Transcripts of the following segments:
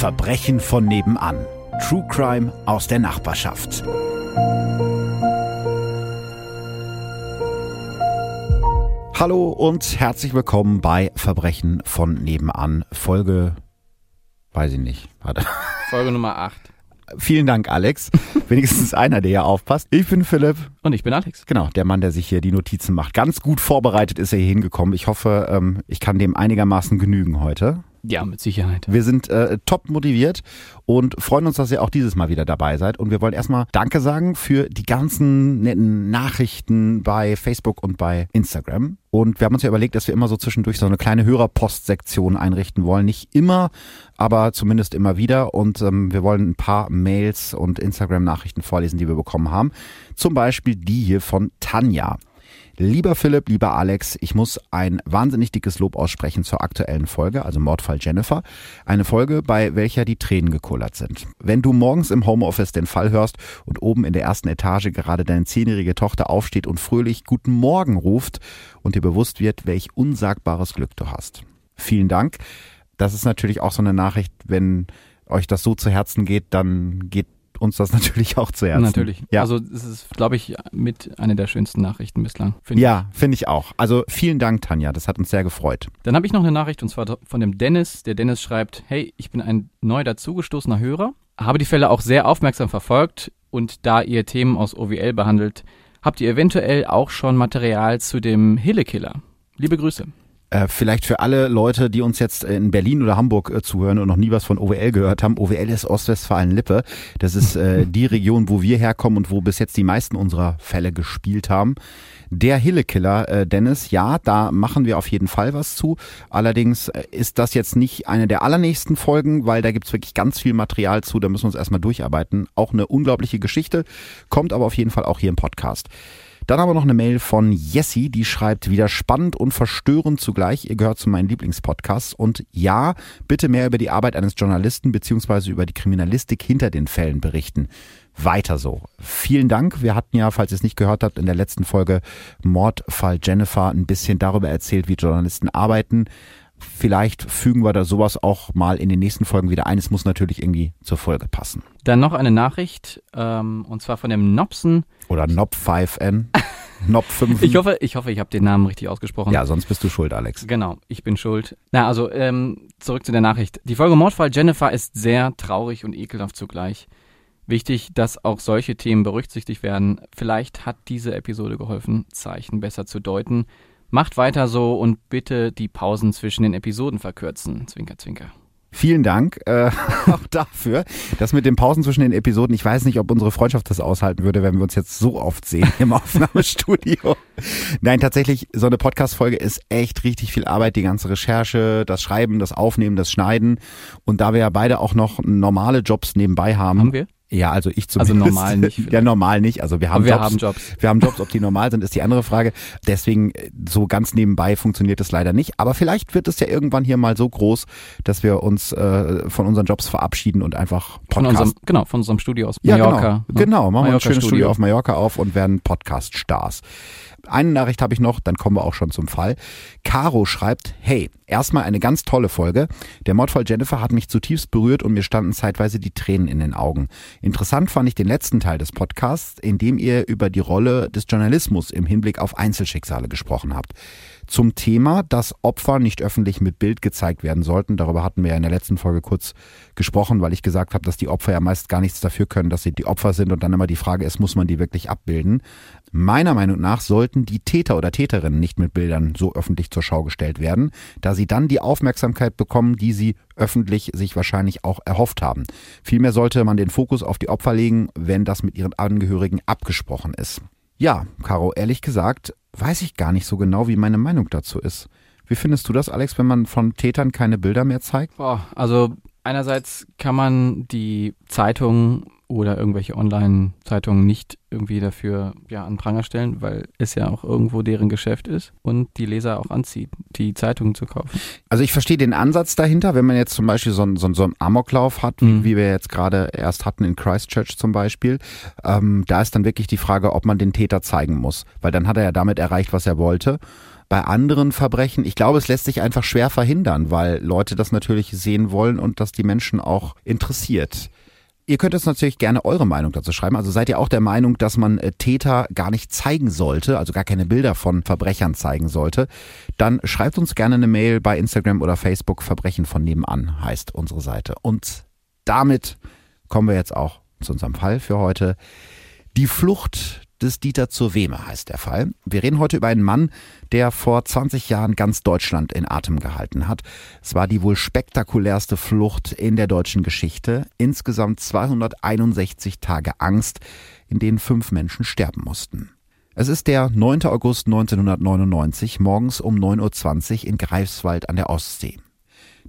Verbrechen von nebenan. True Crime aus der Nachbarschaft. Hallo und herzlich willkommen bei Verbrechen von nebenan. Folge, weiß ich nicht, warte. Folge Nummer 8. Vielen Dank, Alex. Wenigstens einer, der hier aufpasst. Ich bin Philipp. Und ich bin Alex. Genau, der Mann, der sich hier die Notizen macht. Ganz gut vorbereitet ist er hier hingekommen. Ich hoffe, ähm, ich kann dem einigermaßen genügen heute. Ja, mit Sicherheit. Wir sind äh, top motiviert und freuen uns, dass ihr auch dieses Mal wieder dabei seid. Und wir wollen erstmal Danke sagen für die ganzen netten Nachrichten bei Facebook und bei Instagram. Und wir haben uns ja überlegt, dass wir immer so zwischendurch so eine kleine Hörerpostsektion einrichten wollen. Nicht immer, aber zumindest immer wieder. Und ähm, wir wollen ein paar Mails und Instagram-Nachrichten vorlesen, die wir bekommen haben. Zum Beispiel die hier von Tanja. Lieber Philipp, lieber Alex, ich muss ein wahnsinnig dickes Lob aussprechen zur aktuellen Folge, also Mordfall Jennifer. Eine Folge, bei welcher die Tränen gekullert sind. Wenn du morgens im Homeoffice den Fall hörst und oben in der ersten Etage gerade deine zehnjährige Tochter aufsteht und fröhlich Guten Morgen ruft und dir bewusst wird, welch unsagbares Glück du hast. Vielen Dank. Das ist natürlich auch so eine Nachricht, wenn euch das so zu Herzen geht, dann geht uns das natürlich auch zu Herzen. Natürlich. Ja. Also es ist, glaube ich, mit einer der schönsten Nachrichten bislang. finde Ja, finde ich auch. Also vielen Dank, Tanja. Das hat uns sehr gefreut. Dann habe ich noch eine Nachricht und zwar von dem Dennis. Der Dennis schreibt, hey, ich bin ein neu dazugestoßener Hörer, habe die Fälle auch sehr aufmerksam verfolgt und da ihr Themen aus OWL behandelt, habt ihr eventuell auch schon Material zu dem Hille-Killer. Liebe Grüße. Äh, vielleicht für alle Leute, die uns jetzt in Berlin oder Hamburg äh, zuhören und noch nie was von OWL gehört haben. OWL ist Ostwestfalen-Lippe. Das ist äh, die Region, wo wir herkommen und wo bis jetzt die meisten unserer Fälle gespielt haben. Der Hillekiller, äh, Dennis, ja, da machen wir auf jeden Fall was zu. Allerdings äh, ist das jetzt nicht eine der allernächsten Folgen, weil da gibt's wirklich ganz viel Material zu. Da müssen wir uns erstmal durcharbeiten. Auch eine unglaubliche Geschichte, kommt aber auf jeden Fall auch hier im Podcast. Dann aber noch eine Mail von Jessie, die schreibt wieder spannend und verstörend zugleich. Ihr gehört zu meinen Lieblingspodcasts. Und ja, bitte mehr über die Arbeit eines Journalisten beziehungsweise über die Kriminalistik hinter den Fällen berichten. Weiter so. Vielen Dank. Wir hatten ja, falls ihr es nicht gehört habt, in der letzten Folge Mordfall Jennifer ein bisschen darüber erzählt, wie Journalisten arbeiten. Vielleicht fügen wir da sowas auch mal in den nächsten Folgen wieder ein. Es muss natürlich irgendwie zur Folge passen. Dann noch eine Nachricht ähm, und zwar von dem Nopsen. Oder Nob 5N. Nob 5. Ich hoffe, ich hoffe, ich habe den Namen richtig ausgesprochen. ja, sonst bist du schuld, Alex. Genau, ich bin schuld. Na, also ähm, zurück zu der Nachricht. Die Folge Mordfall Jennifer ist sehr traurig und ekelhaft zugleich. Wichtig, dass auch solche Themen berücksichtigt werden. Vielleicht hat diese Episode geholfen, Zeichen besser zu deuten. Macht weiter so und bitte die Pausen zwischen den Episoden verkürzen. Zwinker, zwinker. Vielen Dank äh, auch dafür. Das mit den Pausen zwischen den Episoden, ich weiß nicht, ob unsere Freundschaft das aushalten würde, wenn wir uns jetzt so oft sehen im Aufnahmestudio. Nein, tatsächlich, so eine Podcast-Folge ist echt richtig viel Arbeit, die ganze Recherche, das Schreiben, das Aufnehmen, das Schneiden. Und da wir ja beide auch noch normale Jobs nebenbei haben. Haben wir? Ja, also ich Also zumindest. normal nicht Ja, vielleicht. normal nicht. Also wir haben wir Jobs. haben Jobs. Wir haben Jobs, ob die normal sind, ist die andere Frage. Deswegen äh, so ganz nebenbei funktioniert es leider nicht. Aber vielleicht wird es ja irgendwann hier mal so groß, dass wir uns äh, von unseren Jobs verabschieden und einfach Von Podcast. unserem, genau, von unserem Studio aus ja, Mallorca. genau. Genau, machen wir ein Mallorca schönes Studio. Studio auf Mallorca auf und werden Podcast-Stars. Eine Nachricht habe ich noch, dann kommen wir auch schon zum Fall. Caro schreibt, hey, erstmal eine ganz tolle Folge. Der Mordfall Jennifer hat mich zutiefst berührt und mir standen zeitweise die Tränen in den Augen. Interessant fand ich den letzten Teil des Podcasts, in dem ihr über die Rolle des Journalismus im Hinblick auf Einzelschicksale gesprochen habt. Zum Thema, dass Opfer nicht öffentlich mit Bild gezeigt werden sollten. Darüber hatten wir ja in der letzten Folge kurz gesprochen, weil ich gesagt habe, dass die Opfer ja meist gar nichts dafür können, dass sie die Opfer sind und dann immer die Frage ist, muss man die wirklich abbilden? Meiner Meinung nach sollten die Täter oder Täterinnen nicht mit Bildern so öffentlich zur Schau gestellt werden, da sie dann die Aufmerksamkeit bekommen, die sie öffentlich sich wahrscheinlich auch erhofft haben. Vielmehr sollte man den Fokus auf die Opfer legen, wenn das mit ihren Angehörigen abgesprochen ist. Ja, Caro, ehrlich gesagt, weiß ich gar nicht so genau, wie meine Meinung dazu ist. Wie findest du das, Alex, wenn man von Tätern keine Bilder mehr zeigt? Boah, also einerseits kann man die Zeitungen oder irgendwelche Online-Zeitungen nicht irgendwie dafür ja, an Pranger stellen, weil es ja auch irgendwo deren Geschäft ist und die Leser auch anzieht, die Zeitungen zu kaufen. Also ich verstehe den Ansatz dahinter, wenn man jetzt zum Beispiel so einen, so einen, so einen Amoklauf hat, wie, Mhm. wie wir jetzt gerade erst hatten in Christchurch zum Beispiel, ähm, da ist dann wirklich die Frage, ob man den Täter zeigen muss, weil dann hat er ja damit erreicht, was er wollte. Bei anderen Verbrechen, ich glaube, es lässt sich einfach schwer verhindern, weil Leute das natürlich sehen wollen und das die Menschen auch interessiert. Ihr könnt jetzt natürlich gerne eure Meinung dazu schreiben. Also seid ihr auch der Meinung, dass man äh, Täter gar nicht zeigen sollte, also gar keine Bilder von Verbrechern zeigen sollte? Dann schreibt uns gerne eine Mail bei Instagram oder Facebook. Verbrechen von nebenan heißt unsere Seite. Und damit kommen wir jetzt auch zu unserem Fall für heute. Die Flucht des Dieter zur Wehme heißt der Fall. Wir reden heute über einen Mann, der vor 20 Jahren ganz Deutschland in Atem gehalten hat. Es war die wohl spektakulärste Flucht in der deutschen Geschichte. Insgesamt 261 Tage Angst, in denen fünf Menschen sterben mussten. Es ist der 9. August 1999, morgens um 9.20 Uhr in Greifswald an der Ostsee.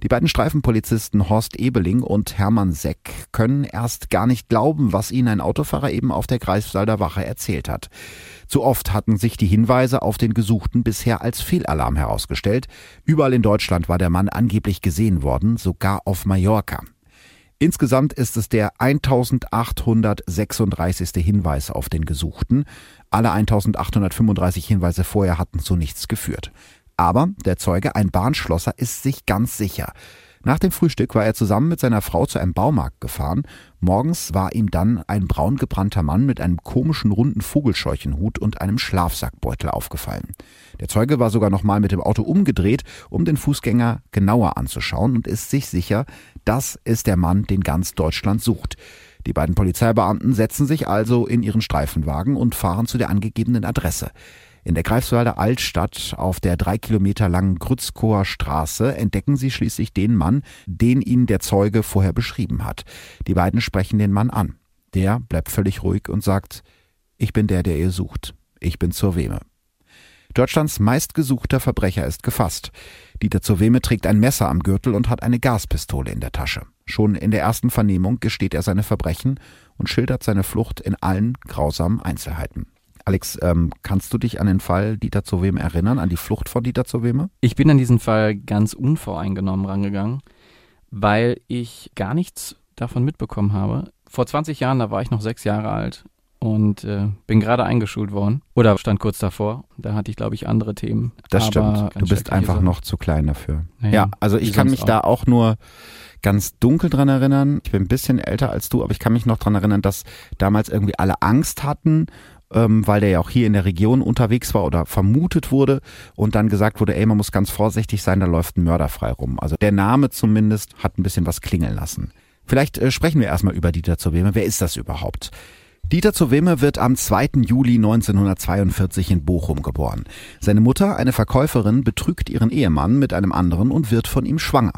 Die beiden Streifenpolizisten Horst Ebeling und Hermann Seck können erst gar nicht glauben, was ihnen ein Autofahrer eben auf der Greifswalder Wache erzählt hat. Zu oft hatten sich die Hinweise auf den Gesuchten bisher als Fehlalarm herausgestellt. Überall in Deutschland war der Mann angeblich gesehen worden, sogar auf Mallorca. Insgesamt ist es der 1836. Hinweis auf den Gesuchten. Alle 1835 Hinweise vorher hatten zu nichts geführt. Aber der Zeuge, ein Bahnschlosser, ist sich ganz sicher. Nach dem Frühstück war er zusammen mit seiner Frau zu einem Baumarkt gefahren. Morgens war ihm dann ein braun gebrannter Mann mit einem komischen runden Vogelscheuchenhut und einem Schlafsackbeutel aufgefallen. Der Zeuge war sogar nochmal mit dem Auto umgedreht, um den Fußgänger genauer anzuschauen und ist sich sicher, das ist der Mann, den ganz Deutschland sucht. Die beiden Polizeibeamten setzen sich also in ihren Streifenwagen und fahren zu der angegebenen Adresse. In der Greifswalder Altstadt auf der drei Kilometer langen Grützkower Straße entdecken sie schließlich den Mann, den ihnen der Zeuge vorher beschrieben hat. Die beiden sprechen den Mann an. Der bleibt völlig ruhig und sagt, ich bin der, der ihr sucht. Ich bin zur Weme. Deutschlands meistgesuchter Verbrecher ist gefasst. Dieter zur Weme trägt ein Messer am Gürtel und hat eine Gaspistole in der Tasche. Schon in der ersten Vernehmung gesteht er seine Verbrechen und schildert seine Flucht in allen grausamen Einzelheiten. Alex, ähm, kannst du dich an den Fall Dieter zu Wem erinnern, an die Flucht von Dieter zu Weme? Ich bin an diesen Fall ganz unvoreingenommen rangegangen, weil ich gar nichts davon mitbekommen habe. Vor 20 Jahren, da war ich noch sechs Jahre alt und äh, bin gerade eingeschult worden oder stand kurz davor. Da hatte ich, glaube ich, andere Themen. Das stimmt. Du bist einfach noch zu klein dafür. Naja, ja, also ich kann mich auch. da auch nur ganz dunkel dran erinnern. Ich bin ein bisschen älter als du, aber ich kann mich noch dran erinnern, dass damals irgendwie alle Angst hatten ähm, weil der ja auch hier in der Region unterwegs war oder vermutet wurde und dann gesagt wurde, ey, man muss ganz vorsichtig sein, da läuft ein Mörder frei rum. Also der Name zumindest hat ein bisschen was klingeln lassen. Vielleicht äh, sprechen wir erstmal über Dieter Zoweme. Wer ist das überhaupt? Dieter Zoweme wird am 2. Juli 1942 in Bochum geboren. Seine Mutter, eine Verkäuferin, betrügt ihren Ehemann mit einem anderen und wird von ihm schwanger.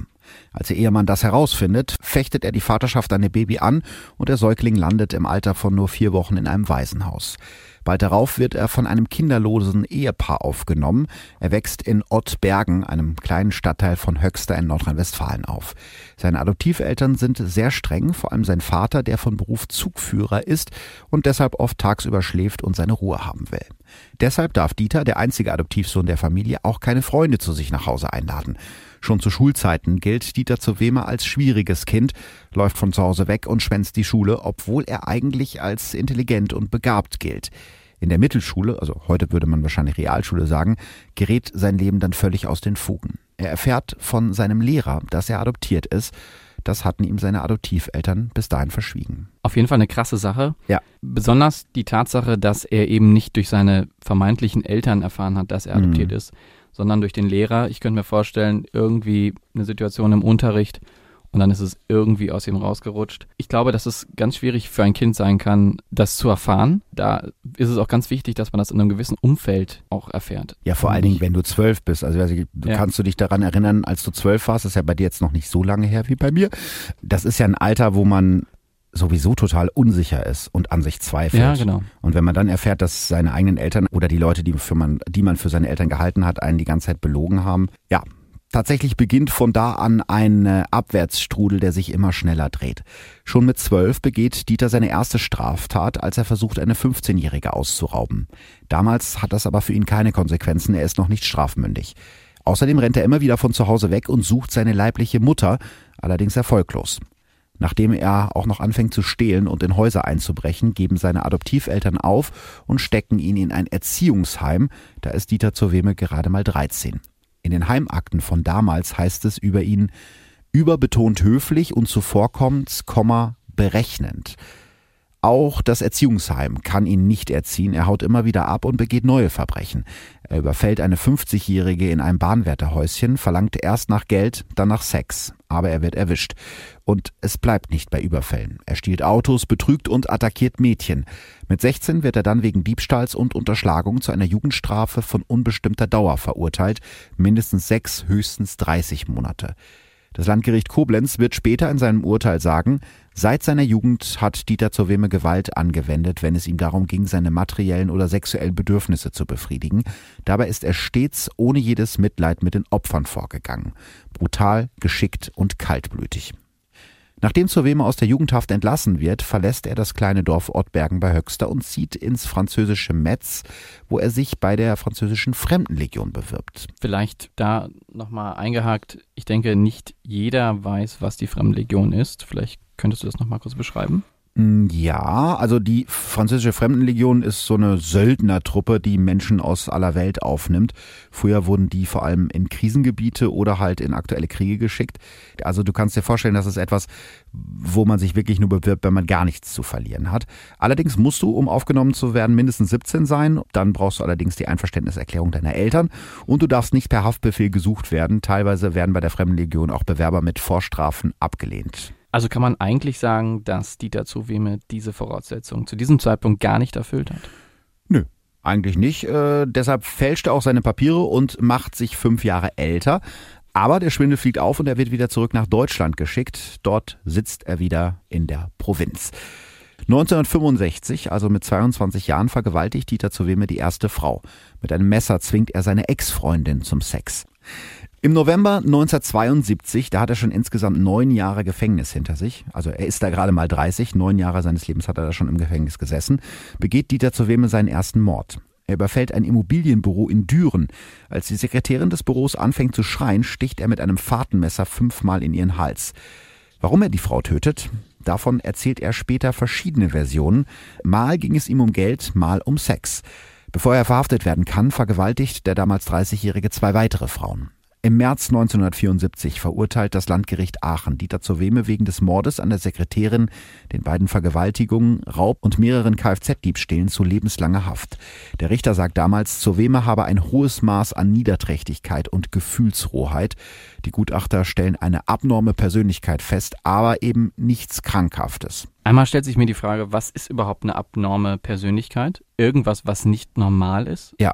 Als ihr Ehemann das herausfindet, fechtet er die Vaterschaft an dem Baby an und der Säugling landet im Alter von nur vier Wochen in einem Waisenhaus. Bald darauf wird er von einem kinderlosen Ehepaar aufgenommen. Er wächst in Ottbergen, einem kleinen Stadtteil von Höxter in Nordrhein-Westfalen auf. Seine Adoptiveltern sind sehr streng, vor allem sein Vater, der von Beruf Zugführer ist und deshalb oft tagsüber schläft und seine Ruhe haben will. Deshalb darf Dieter, der einzige Adoptivsohn der Familie, auch keine Freunde zu sich nach Hause einladen. Schon zu Schulzeiten gilt Dieter zu Wehme als schwieriges Kind, läuft von zu Hause weg und schwänzt die Schule, obwohl er eigentlich als intelligent und begabt gilt. In der Mittelschule, also heute würde man wahrscheinlich Realschule sagen, gerät sein Leben dann völlig aus den Fugen. Er erfährt von seinem Lehrer, dass er adoptiert ist. Das hatten ihm seine Adoptiveltern bis dahin verschwiegen. Auf jeden Fall eine krasse Sache. Ja. Besonders die Tatsache, dass er eben nicht durch seine vermeintlichen Eltern erfahren hat, dass er adoptiert mhm. ist, sondern durch den Lehrer. Ich könnte mir vorstellen, irgendwie eine Situation im Unterricht und dann ist es irgendwie aus ihm rausgerutscht. Ich glaube, dass es ganz schwierig für ein Kind sein kann, das zu erfahren. Da ist es auch ganz wichtig, dass man das in einem gewissen Umfeld auch erfährt. Ja, vor allen Dingen, wenn du zwölf bist. Also du ja. kannst du dich daran erinnern, als du zwölf warst, das ist ja bei dir jetzt noch nicht so lange her wie bei mir. Das ist ja ein Alter, wo man sowieso total unsicher ist und an sich zweifelt. Ja, genau. Und wenn man dann erfährt, dass seine eigenen Eltern oder die Leute, die, für man, die man für seine Eltern gehalten hat, einen die ganze Zeit belogen haben, ja, Tatsächlich beginnt von da an ein äh, Abwärtsstrudel, der sich immer schneller dreht. Schon mit zwölf begeht Dieter seine erste Straftat, als er versucht, eine 15-Jährige auszurauben. Damals hat das aber für ihn keine Konsequenzen, er ist noch nicht strafmündig. Außerdem rennt er immer wieder von zu Hause weg und sucht seine leibliche Mutter, allerdings erfolglos. Nachdem er auch noch anfängt zu stehlen und in Häuser einzubrechen, geben seine Adoptiveltern auf und stecken ihn in ein Erziehungsheim. Da ist Dieter zur Weme gerade mal 13. In den Heimakten von damals heißt es über ihn überbetont höflich und zuvorkommend, berechnend. Auch das Erziehungsheim kann ihn nicht erziehen. Er haut immer wieder ab und begeht neue Verbrechen. Er überfällt eine 50-Jährige in einem Bahnwärterhäuschen, verlangt erst nach Geld, dann nach Sex. Aber er wird erwischt. Und es bleibt nicht bei Überfällen. Er stiehlt Autos, betrügt und attackiert Mädchen. Mit 16 wird er dann wegen Diebstahls und Unterschlagung zu einer Jugendstrafe von unbestimmter Dauer verurteilt. Mindestens sechs, höchstens 30 Monate. Das Landgericht Koblenz wird später in seinem Urteil sagen, seit seiner Jugend hat Dieter zur Weme Gewalt angewendet, wenn es ihm darum ging, seine materiellen oder sexuellen Bedürfnisse zu befriedigen. Dabei ist er stets ohne jedes Mitleid mit den Opfern vorgegangen. Brutal, geschickt und kaltblütig. Nachdem Zurweme aus der Jugendhaft entlassen wird, verlässt er das kleine Dorf Ottbergen bei Höxter und zieht ins französische Metz, wo er sich bei der französischen Fremdenlegion bewirbt. Vielleicht da nochmal eingehakt. Ich denke, nicht jeder weiß, was die Fremdenlegion ist. Vielleicht könntest du das nochmal kurz beschreiben? Mm, ja, also die französische Fremdenlegion ist so eine Söldnertruppe, die Menschen aus aller Welt aufnimmt. Früher wurden die vor allem in Krisengebiete oder halt in aktuelle Kriege geschickt. Also du kannst dir vorstellen, das ist etwas, wo man sich wirklich nur bewirbt, wenn man gar nichts zu verlieren hat. Allerdings musst du, um aufgenommen zu werden, mindestens 17 sein. Dann brauchst du allerdings die Einverständniserklärung deiner Eltern und du darfst nicht per Haftbefehl gesucht werden. Teilweise werden bei der Fremdenlegion auch Bewerber mit Vorstrafen abgelehnt. Also kann man eigentlich sagen, dass Dieter Zuweme diese Voraussetzungen zu diesem Zeitpunkt gar nicht erfüllt hat? Nö, eigentlich nicht. Äh, deshalb fälscht er auch seine Papiere und macht sich fünf Jahre älter. Aber der Schwindel fliegt auf und er wird wieder zurück nach Deutschland geschickt. Dort sitzt er wieder in der Provinz. 1965, also mit 22 Jahren, vergewaltigt Dieter Zuweme die erste Frau. Mit einem Messer zwingt er seine Ex-Freundin zum Sex. Im November 1972, da hat er schon insgesamt neun Jahre Gefängnis hinter sich, also er ist da gerade mal 30, neun Jahre seines Lebens hat er da schon im Gefängnis gesessen, begeht Dieter zur Weme seinen ersten Mord. Er überfällt ein Immobilienbüro in Düren. Als die Sekretärin des Büros anfängt zu schreien, sticht er mit einem Fahrtenmesser fünfmal in ihren Hals. Warum er die Frau tötet, davon erzählt er später verschiedene Versionen. Mal ging es ihm um Geld, mal um Sex. Bevor er verhaftet werden kann, vergewaltigt der damals 30-Jährige zwei weitere Frauen. Im März 1974 verurteilt das Landgericht Aachen Dieter zur Weme wegen des Mordes an der Sekretärin, den beiden Vergewaltigungen, Raub und mehreren Kfz-Diebstählen zu lebenslanger Haft. Der Richter sagt damals, zur Weme habe ein hohes Maß an Niederträchtigkeit und Gefühlsrohheit. Die Gutachter stellen eine abnorme Persönlichkeit fest, aber eben nichts Krankhaftes. Einmal stellt sich mir die Frage, was ist überhaupt eine abnorme Persönlichkeit? Irgendwas, was nicht normal ist? Ja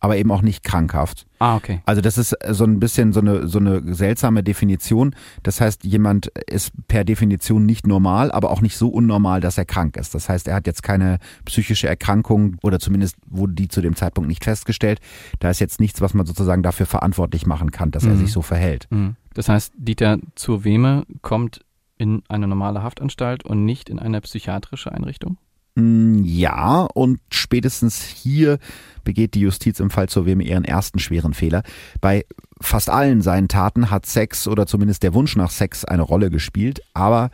aber eben auch nicht krankhaft. Ah, okay. Also das ist so ein bisschen so eine, so eine seltsame Definition. Das heißt, jemand ist per Definition nicht normal, aber auch nicht so unnormal, dass er krank ist. Das heißt, er hat jetzt keine psychische Erkrankung oder zumindest wurde die zu dem Zeitpunkt nicht festgestellt. Da ist jetzt nichts, was man sozusagen dafür verantwortlich machen kann, dass mhm. er sich so verhält. Mhm. Das heißt, Dieter zur Weme kommt in eine normale Haftanstalt und nicht in eine psychiatrische Einrichtung? Mm, ja, und spätestens hier begeht die Justiz im Fall zur WM ihren ersten schweren Fehler. Bei fast allen seinen Taten hat Sex oder zumindest der Wunsch nach Sex eine Rolle gespielt, aber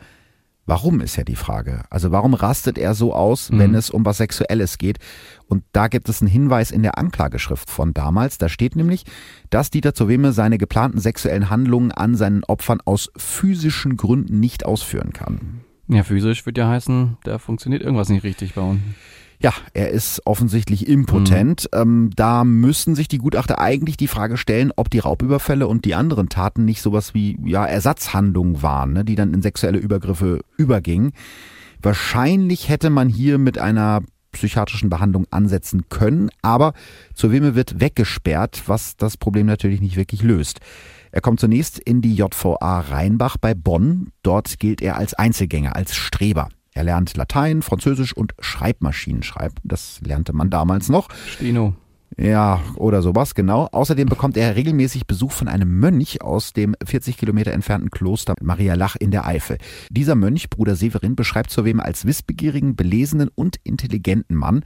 Warum ist ja die Frage. Also warum rastet er so aus, wenn mhm. es um was Sexuelles geht? Und da gibt es einen Hinweis in der Anklageschrift von damals. Da steht nämlich, dass Dieter Zoweme seine geplanten sexuellen Handlungen an seinen Opfern aus physischen Gründen nicht ausführen kann. Ja, physisch wird ja heißen, da funktioniert irgendwas nicht richtig bei uns. Ja, er ist offensichtlich impotent. Mhm. Ähm, da müssen sich die Gutachter eigentlich die Frage stellen, ob die Raubüberfälle und die anderen Taten nicht sowas wie ja, Ersatzhandlungen waren, ne, die dann in sexuelle Übergriffe übergingen. Wahrscheinlich hätte man hier mit einer psychiatrischen Behandlung ansetzen können, aber zur Weme wird weggesperrt, was das Problem natürlich nicht wirklich löst. Er kommt zunächst in die JVA Rheinbach bei Bonn. Dort gilt er als Einzelgänger, als Streber. Er lernt Latein, Französisch und Schreibmaschinen schreiben. Das lernte man damals noch. Steno. Ja, oder sowas, genau. Außerdem bekommt er regelmäßig Besuch von einem Mönch aus dem 40 Kilometer entfernten Kloster Maria Lach in der Eifel. Dieser Mönch, Bruder Severin, beschreibt Zowem als wissbegierigen, belesenen und intelligenten Mann.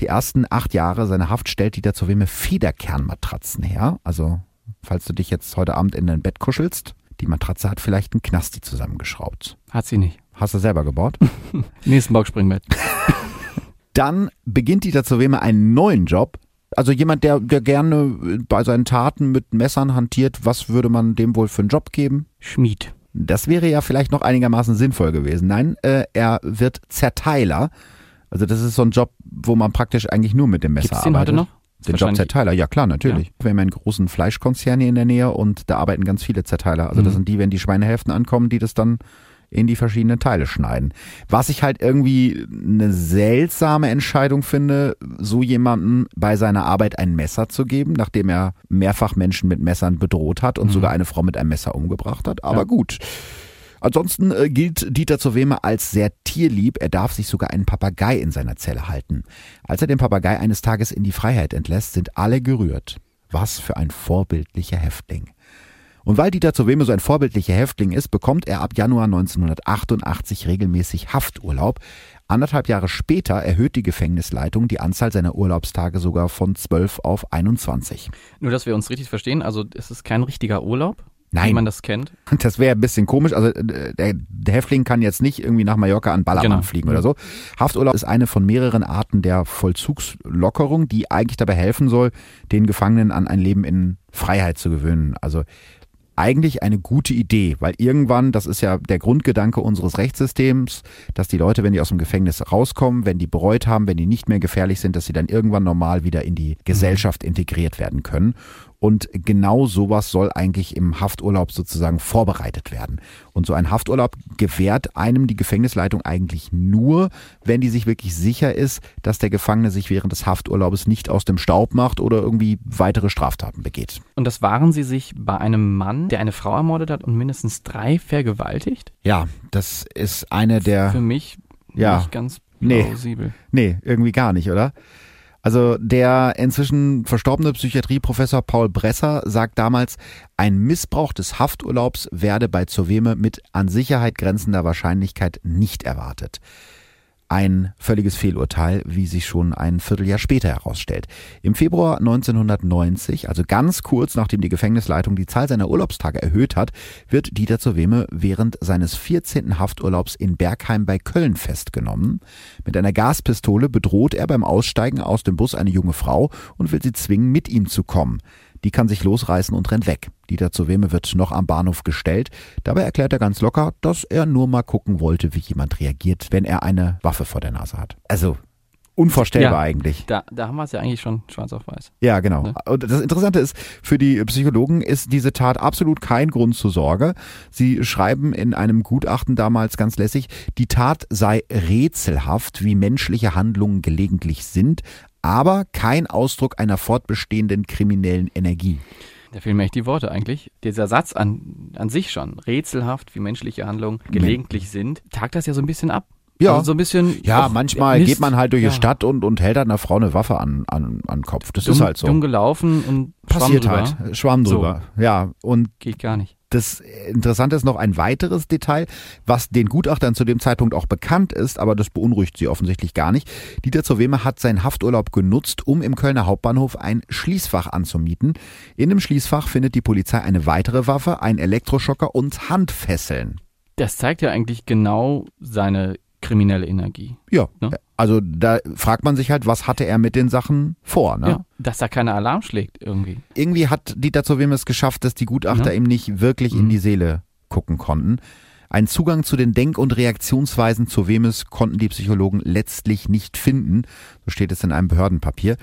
Die ersten acht Jahre seiner Haft stellt Dieter Zoweme Federkernmatratzen her, also falls du dich jetzt heute Abend in dein Bett kuschelst. Die Matratze hat vielleicht einen Knasti zusammengeschraubt. Hat sie nicht. Hast du selber gebaut? Nächsten Boxspringbett. Dann beginnt Dieter Zoweme einen neuen Job. Also jemand, der, der gerne bei seinen Taten mit Messern hantiert, was würde man dem wohl für einen Job geben? Schmied. Das wäre ja vielleicht noch einigermaßen sinnvoll gewesen. Nein, äh, er wird Zerteiler. Also das ist so ein Job, wo man praktisch eigentlich nur mit dem Messer Gibt's den arbeitet. heute noch? Den Job Zerteiler, ja klar, natürlich. Wir haben einen großen Fleischkonzern hier in der Nähe und da arbeiten ganz viele Zerteiler. Also das Mhm. sind die, wenn die Schweinehälften ankommen, die das dann in die verschiedenen Teile schneiden. Was ich halt irgendwie eine seltsame Entscheidung finde, so jemandem bei seiner Arbeit ein Messer zu geben, nachdem er mehrfach Menschen mit Messern bedroht hat und Mhm. sogar eine Frau mit einem Messer umgebracht hat. Aber Ja. gut. Ansonsten äh, gilt Dieter Zoweme als sehr tierlieb. Er darf sich sogar einen Papagei in seiner Zelle halten. Als er den Papagei eines Tages in die Freiheit entlässt, sind alle gerührt. Was für ein vorbildlicher Häftling. Und weil Dieter Zoweme so ein vorbildlicher Häftling ist, bekommt er ab Januar 1988 regelmäßig Hafturlaub. Anderthalb Jahre später erhöht die Gefängnisleitung die Anzahl seiner Urlaubstage sogar von 12 auf 21. Nur, dass wir uns richtig verstehen, also es ist kein richtiger Urlaub, wie Nein, man das kennt. Das wäre ein bisschen komisch. Also äh, der, der Häftling kann jetzt nicht irgendwie nach Mallorca an Ballermann Genau. fliegen oder so. Hafturlaub ist eine von mehreren Arten der Vollzugslockerung, die eigentlich dabei helfen soll, den Gefangenen an ein Leben in Freiheit zu gewöhnen. Also eigentlich eine gute Idee, weil irgendwann, das ist ja der Grundgedanke unseres Rechtssystems, dass die Leute, wenn die aus dem Gefängnis rauskommen, wenn die bereut haben, wenn die nicht mehr gefährlich sind, dass sie dann irgendwann normal wieder in die Gesellschaft integriert werden können. Und genau sowas soll eigentlich im Hafturlaub sozusagen vorbereitet werden. Und so ein Hafturlaub gewährt einem die Gefängnisleitung eigentlich nur, wenn die sich wirklich sicher ist, dass der Gefangene sich während des Hafturlaubes nicht aus dem Staub macht oder irgendwie weitere Straftaten begeht. Und das waren sie sich bei einem Mann, der eine Frau ermordet hat und mindestens drei vergewaltigt? Ja, das ist eine der. Für mich Ja. nicht ganz Nee. plausibel. Nee, irgendwie gar nicht, oder? Also der inzwischen verstorbene Psychiatrieprofessor Paul Bresser sagt damals, ein Missbrauch des Hafturlaubs werde bei Zoweme mit an Sicherheit grenzender Wahrscheinlichkeit nicht erwartet. Ein völliges Fehlurteil, wie sich schon ein Vierteljahr später herausstellt. Im Februar 1990, also ganz kurz nachdem die Gefängnisleitung die Zahl seiner Urlaubstage erhöht hat, wird Dieter Zoweme während seines 14. Hafturlaubs in Bergheim bei Köln festgenommen. Mit einer Gaspistole bedroht er beim Aussteigen aus dem Bus eine junge Frau und will sie zwingen, mit ihm zu kommen. Die kann sich losreißen und rennt weg. Dieter Zoweme wird noch am Bahnhof gestellt. Dabei erklärt er ganz locker, dass er nur mal gucken wollte, wie jemand reagiert, wenn er eine Waffe vor der Nase hat. Also unvorstellbar Ja. eigentlich. Da, da haben wir es ja eigentlich schon schwarz auf weiß. Ja, genau. Ne? Und das Interessante ist, für die Psychologen ist diese Tat absolut kein Grund zur Sorge. Sie schreiben in einem Gutachten damals ganz lässig, die Tat sei rätselhaft, wie menschliche Handlungen gelegentlich sind, aber kein Ausdruck einer fortbestehenden kriminellen Energie. Da fehlen mir echt die Worte eigentlich. Dieser Satz an, an sich schon, rätselhaft, wie menschliche Handlungen gelegentlich sind, tagt das ja so ein bisschen ab. Ja. Also so ein bisschen. Ja, manchmal Mist. geht man halt durch ja. die Stadt und, und hält halt einer Frau eine Waffe an, an, an den Kopf. Das Dumm, ist halt so. dumm gelaufen und Passiert Schwamm drüber. halt. Schwamm So. drüber. Ja, und Geht gar nicht. Das Interessante ist noch ein weiteres Detail, was den Gutachtern zu dem Zeitpunkt auch bekannt ist, aber das beunruhigt sie offensichtlich gar nicht. Dieter Zoweme hat seinen Hafturlaub genutzt, um im Kölner Hauptbahnhof ein Schließfach anzumieten. In dem Schließfach findet die Polizei eine weitere Waffe, einen Elektroschocker und Handfesseln. Das zeigt ja eigentlich genau seine kriminelle Energie. Ja, Ne? also da fragt man sich halt, was hatte er mit den Sachen vor? Ne? Ja. Dass da keiner Alarm schlägt irgendwie. irgendwie hat Dieter Zoweme es geschafft, dass die Gutachter Ja. ihm nicht wirklich in Mhm. die Seele gucken konnten. Einen Zugang zu den Denk- und Reaktionsweisen Zowemes konnten die Psychologen letztlich nicht finden. So steht es in einem Behördenpapier.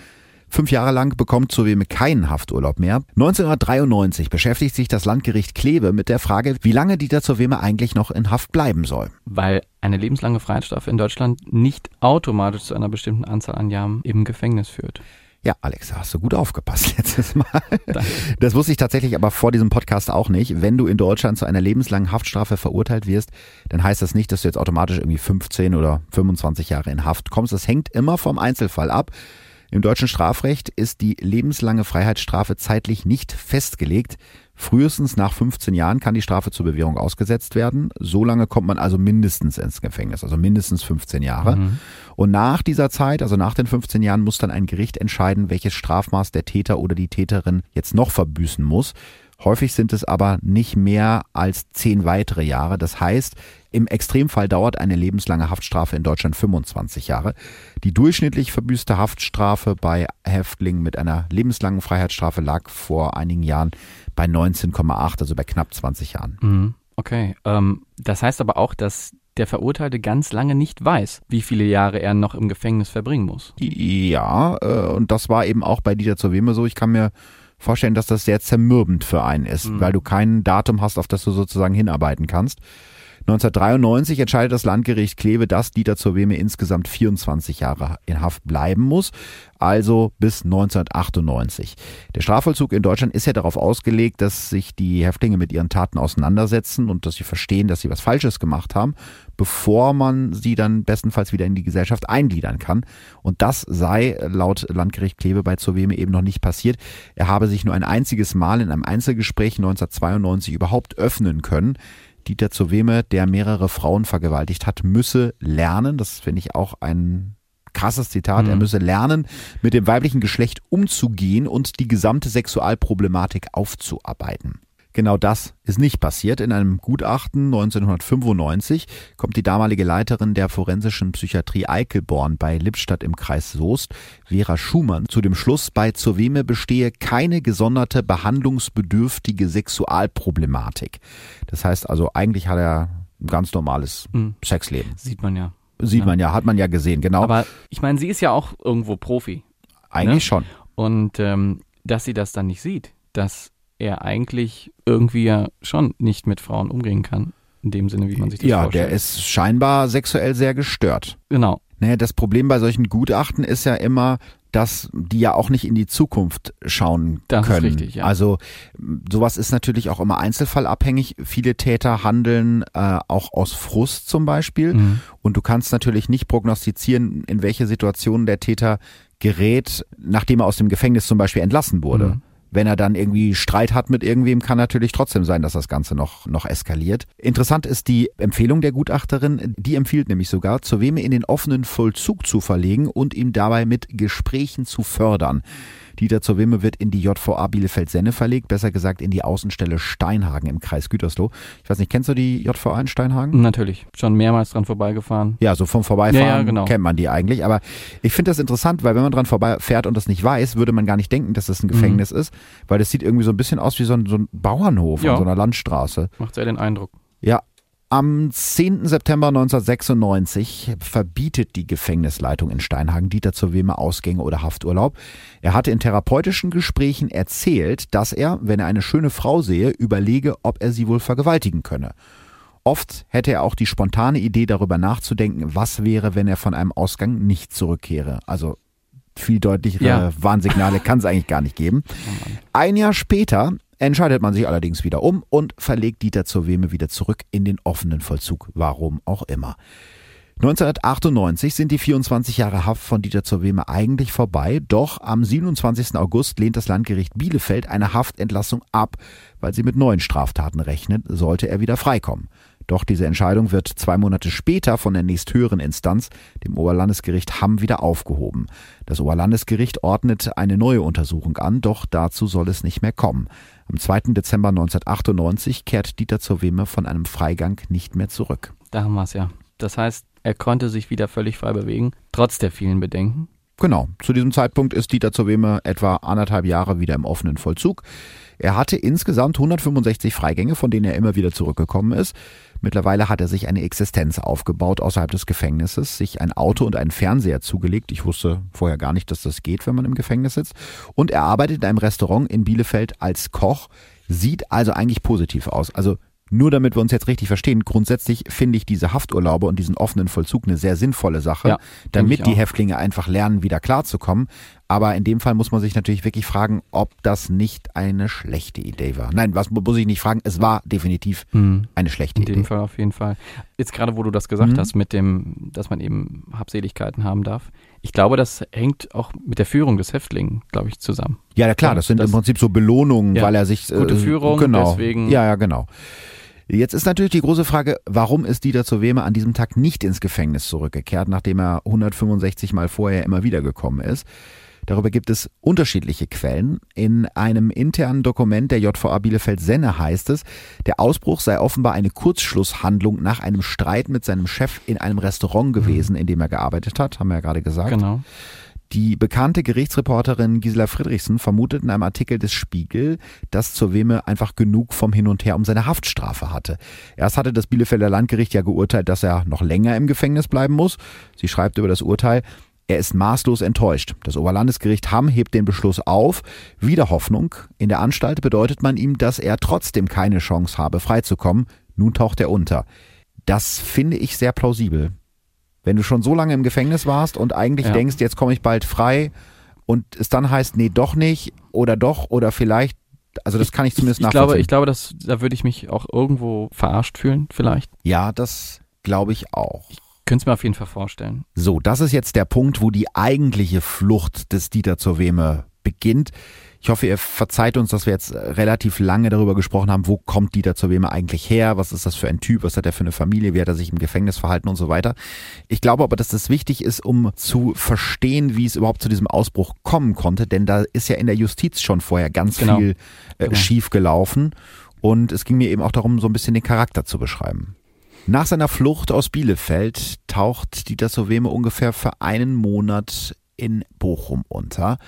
Fünf Jahre lang bekommt Zoweme keinen Hafturlaub mehr. 1993 beschäftigt sich das Landgericht Kleve mit der Frage, wie lange Dieter Zoweme eigentlich noch in Haft bleiben soll. Weil eine lebenslange Freiheitsstrafe in Deutschland nicht automatisch zu einer bestimmten Anzahl an Jahren im Gefängnis führt. Ja, Alex, da hast du gut aufgepasst letztes Mal. Danke. Das wusste ich tatsächlich aber vor diesem Podcast auch nicht. Wenn du in Deutschland zu einer lebenslangen Haftstrafe verurteilt wirst, dann heißt das nicht, dass du jetzt automatisch irgendwie 15 oder 25 Jahre in Haft kommst. Das hängt immer vom Einzelfall ab. Im deutschen Strafrecht ist die lebenslange Freiheitsstrafe zeitlich nicht festgelegt. Frühestens nach 15 Jahren kann die Strafe zur Bewährung ausgesetzt werden. So lange kommt man also mindestens ins Gefängnis, also mindestens 15 Jahre. Mhm. Und nach dieser Zeit, also nach den 15 Jahren, muss dann ein Gericht entscheiden, welches Strafmaß der Täter oder die Täterin jetzt noch verbüßen muss. Häufig sind es aber nicht mehr als zehn weitere Jahre. Das heißt, im Extremfall dauert eine lebenslange Haftstrafe in Deutschland 25 Jahre. Die durchschnittlich verbüßte Haftstrafe bei Häftlingen mit einer lebenslangen Freiheitsstrafe lag vor einigen Jahren bei 19,8, also bei knapp 20 Jahren. Mhm. Okay, ähm, das heißt aber auch, dass der Verurteilte ganz lange nicht weiß, wie viele Jahre er noch im Gefängnis verbringen muss. Ja, äh, und das war eben auch bei Dieter zur Weme so. Ich kann mir vorstellen, dass das sehr zermürbend für einen ist, mhm. weil du kein Datum hast, auf das du sozusagen hinarbeiten kannst. 1993 entscheidet das Landgericht Kleve, dass Dieter zur Weme insgesamt 24 Jahre in Haft bleiben muss, also bis 1998. Der Strafvollzug in Deutschland ist ja darauf ausgelegt, dass sich die Häftlinge mit ihren Taten auseinandersetzen und dass sie verstehen, dass sie was Falsches gemacht haben, bevor man sie dann bestenfalls wieder in die Gesellschaft eingliedern kann. Und das sei laut Landgericht Kleve bei Zoweme eben noch nicht passiert. Er habe sich nur ein einziges Mal in einem Einzelgespräch 1992 überhaupt öffnen können. Dieter Zoweme, der mehrere Frauen vergewaltigt hat, müsse lernen. Das finde ich auch ein krasses Zitat. Mhm. Er müsse lernen, mit dem weiblichen Geschlecht umzugehen und die gesamte Sexualproblematik aufzuarbeiten. Genau das ist nicht passiert. In einem Gutachten 1995 kommt die damalige Leiterin der forensischen Psychiatrie Eichelborn bei Lippstadt im Kreis Soest, Vera Schumann, zu dem Schluss, bei Zoweme bestehe keine gesonderte behandlungsbedürftige Sexualproblematik. Das heißt also, eigentlich hat er ein ganz normales mhm. Sexleben. Sieht man ja. Sieht ja. man ja, hat man ja gesehen, genau. Aber ich meine, sie ist ja auch irgendwo Profi. Eigentlich ne? schon. Und ähm, dass sie das dann nicht sieht, dass er eigentlich irgendwie ja schon nicht mit Frauen umgehen kann. In dem Sinne, wie man sich das ja, vorstellt. Ja, der ist scheinbar sexuell sehr gestört. Genau. Naja, das Problem bei solchen Gutachten ist ja immer, dass die ja auch nicht in die Zukunft schauen das können. Ist richtig, ja. Also sowas ist natürlich auch immer einzelfallabhängig. Viele Täter handeln äh, auch aus Frust zum Beispiel. Mhm. Und du kannst natürlich nicht prognostizieren, in welche Situationen der Täter gerät, nachdem er aus dem Gefängnis zum Beispiel entlassen wurde. Mhm wenn er dann irgendwie Streit hat mit irgendwem, kann natürlich trotzdem sein, dass das Ganze noch, noch eskaliert. Interessant ist die Empfehlung der Gutachterin. Die empfiehlt nämlich sogar, zu wem in den offenen Vollzug zu verlegen und ihm dabei mit Gesprächen zu fördern. Dieter zur Wimme wird in die JVA Bielefeld-Senne verlegt, besser gesagt in die Außenstelle Steinhagen im Kreis Gütersloh. Ich weiß nicht, kennst du die JVA in Steinhagen? Natürlich, schon mehrmals dran vorbeigefahren. Ja, so vom Vorbeifahren ja, ja, genau. kennt man die eigentlich. Aber ich finde das interessant, weil wenn man dran vorbeifährt und das nicht weiß, würde man gar nicht denken, dass das ein Gefängnis mhm. ist, weil das sieht irgendwie so ein bisschen aus wie so ein, so ein Bauernhof ja. an so einer Landstraße. Macht sehr den Eindruck. Ja, am 10. September 1996 verbietet die Gefängnisleitung in Steinhagen Dieter zur Weme Ausgänge oder Hafturlaub. Er hatte in therapeutischen Gesprächen erzählt, dass er, wenn er eine schöne Frau sehe, überlege, ob er sie wohl vergewaltigen könne. Oft hätte er auch die spontane Idee darüber nachzudenken, was wäre, wenn er von einem Ausgang nicht zurückkehre. Also viel deutlichere ja. Warnsignale kann es eigentlich gar nicht geben. Oh Ein Jahr später entscheidet man sich allerdings wieder um und verlegt Dieter zur Weme wieder zurück in den offenen Vollzug, warum auch immer. 1998 sind die 24 Jahre Haft von Dieter zur Weme eigentlich vorbei, doch am 27. August lehnt das Landgericht Bielefeld eine Haftentlassung ab, weil sie mit neuen Straftaten rechnet, sollte er wieder freikommen. Doch diese Entscheidung wird zwei Monate später von der nächsthöheren Instanz, dem Oberlandesgericht Hamm, wieder aufgehoben. Das Oberlandesgericht ordnet eine neue Untersuchung an, doch dazu soll es nicht mehr kommen. Am 2. Dezember 1998 kehrt Dieter zur Weme von einem Freigang nicht mehr zurück. Da haben wir es ja. Das heißt, er konnte sich wieder völlig frei bewegen, trotz der vielen Bedenken. Genau. Zu diesem Zeitpunkt ist Dieter zur Weme etwa anderthalb Jahre wieder im offenen Vollzug. Er hatte insgesamt 165 Freigänge, von denen er immer wieder zurückgekommen ist. Mittlerweile hat er sich eine Existenz aufgebaut außerhalb des Gefängnisses, sich ein Auto und einen Fernseher zugelegt. Ich wusste vorher gar nicht, dass das geht, wenn man im Gefängnis sitzt. Und er arbeitet in einem Restaurant in Bielefeld als Koch. Sieht also eigentlich positiv aus. Also nur damit wir uns jetzt richtig verstehen, grundsätzlich finde ich diese Hafturlaube und diesen offenen Vollzug eine sehr sinnvolle Sache, ja, damit die Häftlinge einfach lernen, wieder klarzukommen. Aber in dem Fall muss man sich natürlich wirklich fragen, ob das nicht eine schlechte Idee war. Nein, was muss ich nicht fragen? Es war definitiv mhm. eine schlechte Idee. In dem Fall auf jeden Fall. Jetzt gerade, wo du das gesagt mhm. hast, mit dem, dass man eben Habseligkeiten haben darf. Ich glaube, das hängt auch mit der Führung des Häftlingen, glaube ich, zusammen. Ja, klar, das sind das, im Prinzip so Belohnungen, ja, weil er sich. Gute äh, Führung, genau. deswegen. Ja, ja, genau. Jetzt ist natürlich die große Frage, warum ist Dieter zur Weme an diesem Tag nicht ins Gefängnis zurückgekehrt, nachdem er 165 Mal vorher immer wieder gekommen ist? Darüber gibt es unterschiedliche Quellen. In einem internen Dokument der JVA Bielefeld-Senne heißt es, der Ausbruch sei offenbar eine Kurzschlusshandlung nach einem Streit mit seinem Chef in einem Restaurant gewesen, in dem er gearbeitet hat, haben wir ja gerade gesagt. Genau. Die bekannte Gerichtsreporterin Gisela Friedrichsen vermutet in einem Artikel des Spiegel, dass zur Weme einfach genug vom Hin und Her um seine Haftstrafe hatte. Erst hatte das Bielefelder Landgericht ja geurteilt, dass er noch länger im Gefängnis bleiben muss. Sie schreibt über das Urteil, er ist maßlos enttäuscht. Das Oberlandesgericht Hamm hebt den Beschluss auf. Wieder Hoffnung. In der Anstalt bedeutet man ihm, dass er trotzdem keine Chance habe, freizukommen. Nun taucht er unter. Das finde ich sehr plausibel. Wenn du schon so lange im Gefängnis warst und eigentlich ja. denkst, jetzt komme ich bald frei und es dann heißt, nee, doch nicht oder doch oder vielleicht, also das kann ich zumindest ich, ich nachvollziehen. Glaube, ich glaube, dass, da würde ich mich auch irgendwo verarscht fühlen, vielleicht. Ja, das glaube ich auch. Ich könnte es mir auf jeden Fall vorstellen. So, das ist jetzt der Punkt, wo die eigentliche Flucht des Dieter zur Weme beginnt. Ich hoffe, ihr verzeiht uns, dass wir jetzt relativ lange darüber gesprochen haben, wo kommt Dieter zur Weme eigentlich her, was ist das für ein Typ, was hat er für eine Familie, wie hat er sich im Gefängnis verhalten und so weiter. Ich glaube aber, dass das wichtig ist, um zu verstehen, wie es überhaupt zu diesem Ausbruch kommen konnte, denn da ist ja in der Justiz schon vorher ganz genau. viel äh, genau. schief gelaufen und es ging mir eben auch darum, so ein bisschen den Charakter zu beschreiben. Nach seiner Flucht aus Bielefeld taucht Dieter Soweme ungefähr für einen Monat in Bochum unter.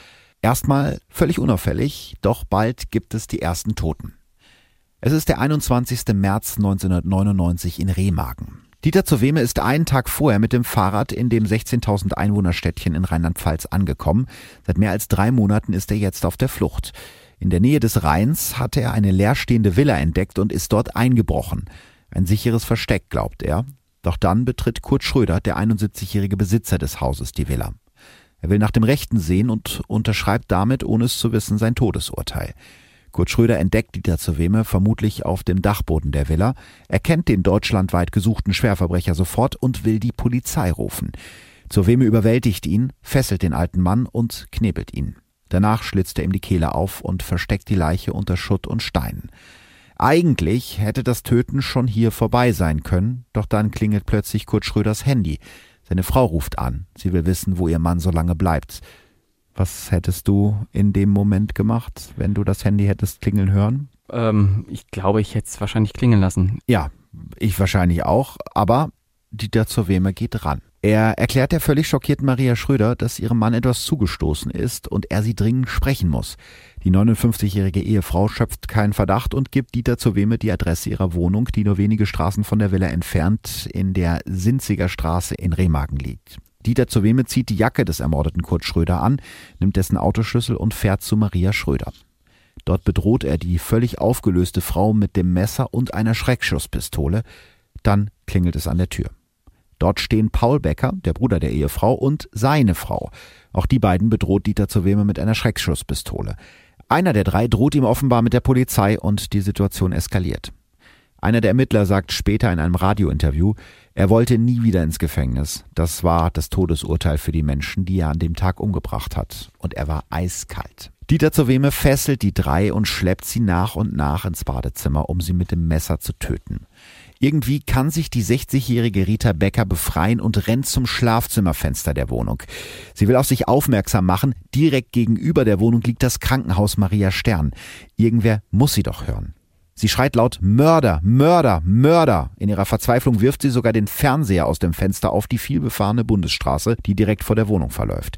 Erstmal völlig unauffällig, doch bald gibt es die ersten Toten. Es ist der 21. März 1999 in Remagen. Dieter Zoweme ist einen Tag vorher mit dem Fahrrad in dem 16.000 Einwohnerstädtchen in Rheinland-Pfalz angekommen. Seit mehr als drei Monaten ist er jetzt auf der Flucht. In der Nähe des Rheins hatte er eine leerstehende Villa entdeckt und ist dort eingebrochen. Ein sicheres Versteck, glaubt er. Doch dann betritt Kurt Schröder, der 71-jährige Besitzer des Hauses, die Villa. Er will nach dem Rechten sehen und unterschreibt damit, ohne es zu wissen, sein Todesurteil. Kurt Schröder entdeckt Dieter Zeweme vermutlich auf dem Dachboden der Villa, erkennt den deutschlandweit gesuchten Schwerverbrecher sofort und will die Polizei rufen. Zeweme überwältigt ihn, fesselt den alten Mann und knebelt ihn. Danach schlitzt er ihm die Kehle auf und versteckt die Leiche unter Schutt und Steinen. Eigentlich hätte das Töten schon hier vorbei sein können, doch dann klingelt plötzlich Kurt Schröders Handy. Seine Frau ruft an. Sie will wissen, wo ihr Mann so lange bleibt. Was hättest du in dem Moment gemacht, wenn du das Handy hättest klingeln hören? Ähm, ich glaube, ich hätte es wahrscheinlich klingeln lassen. Ja, ich wahrscheinlich auch, aber Dieter zur Weme geht ran. Er erklärt der völlig schockierten Maria Schröder, dass ihrem Mann etwas zugestoßen ist und er sie dringend sprechen muss. Die 59-jährige Ehefrau schöpft keinen Verdacht und gibt Dieter zur Weme die Adresse ihrer Wohnung, die nur wenige Straßen von der Villa entfernt in der Sinziger Straße in Remagen liegt. Dieter zur Weme zieht die Jacke des ermordeten Kurt Schröder an, nimmt dessen Autoschlüssel und fährt zu Maria Schröder. Dort bedroht er die völlig aufgelöste Frau mit dem Messer und einer Schreckschusspistole. Dann klingelt es an der Tür. Dort stehen Paul Becker, der Bruder der Ehefrau, und seine Frau. Auch die beiden bedroht Dieter zur Weme mit einer Schreckschusspistole. Einer der drei droht ihm offenbar mit der Polizei und die Situation eskaliert. Einer der Ermittler sagt später in einem Radiointerview, er wollte nie wieder ins Gefängnis. Das war das Todesurteil für die Menschen, die er an dem Tag umgebracht hat. Und er war eiskalt. Dieter zur fesselt die drei und schleppt sie nach und nach ins Badezimmer, um sie mit dem Messer zu töten. Irgendwie kann sich die 60-jährige Rita Becker befreien und rennt zum Schlafzimmerfenster der Wohnung. Sie will auf sich aufmerksam machen. Direkt gegenüber der Wohnung liegt das Krankenhaus Maria Stern. Irgendwer muss sie doch hören. Sie schreit laut Mörder, Mörder, Mörder. In ihrer Verzweiflung wirft sie sogar den Fernseher aus dem Fenster auf die vielbefahrene Bundesstraße, die direkt vor der Wohnung verläuft.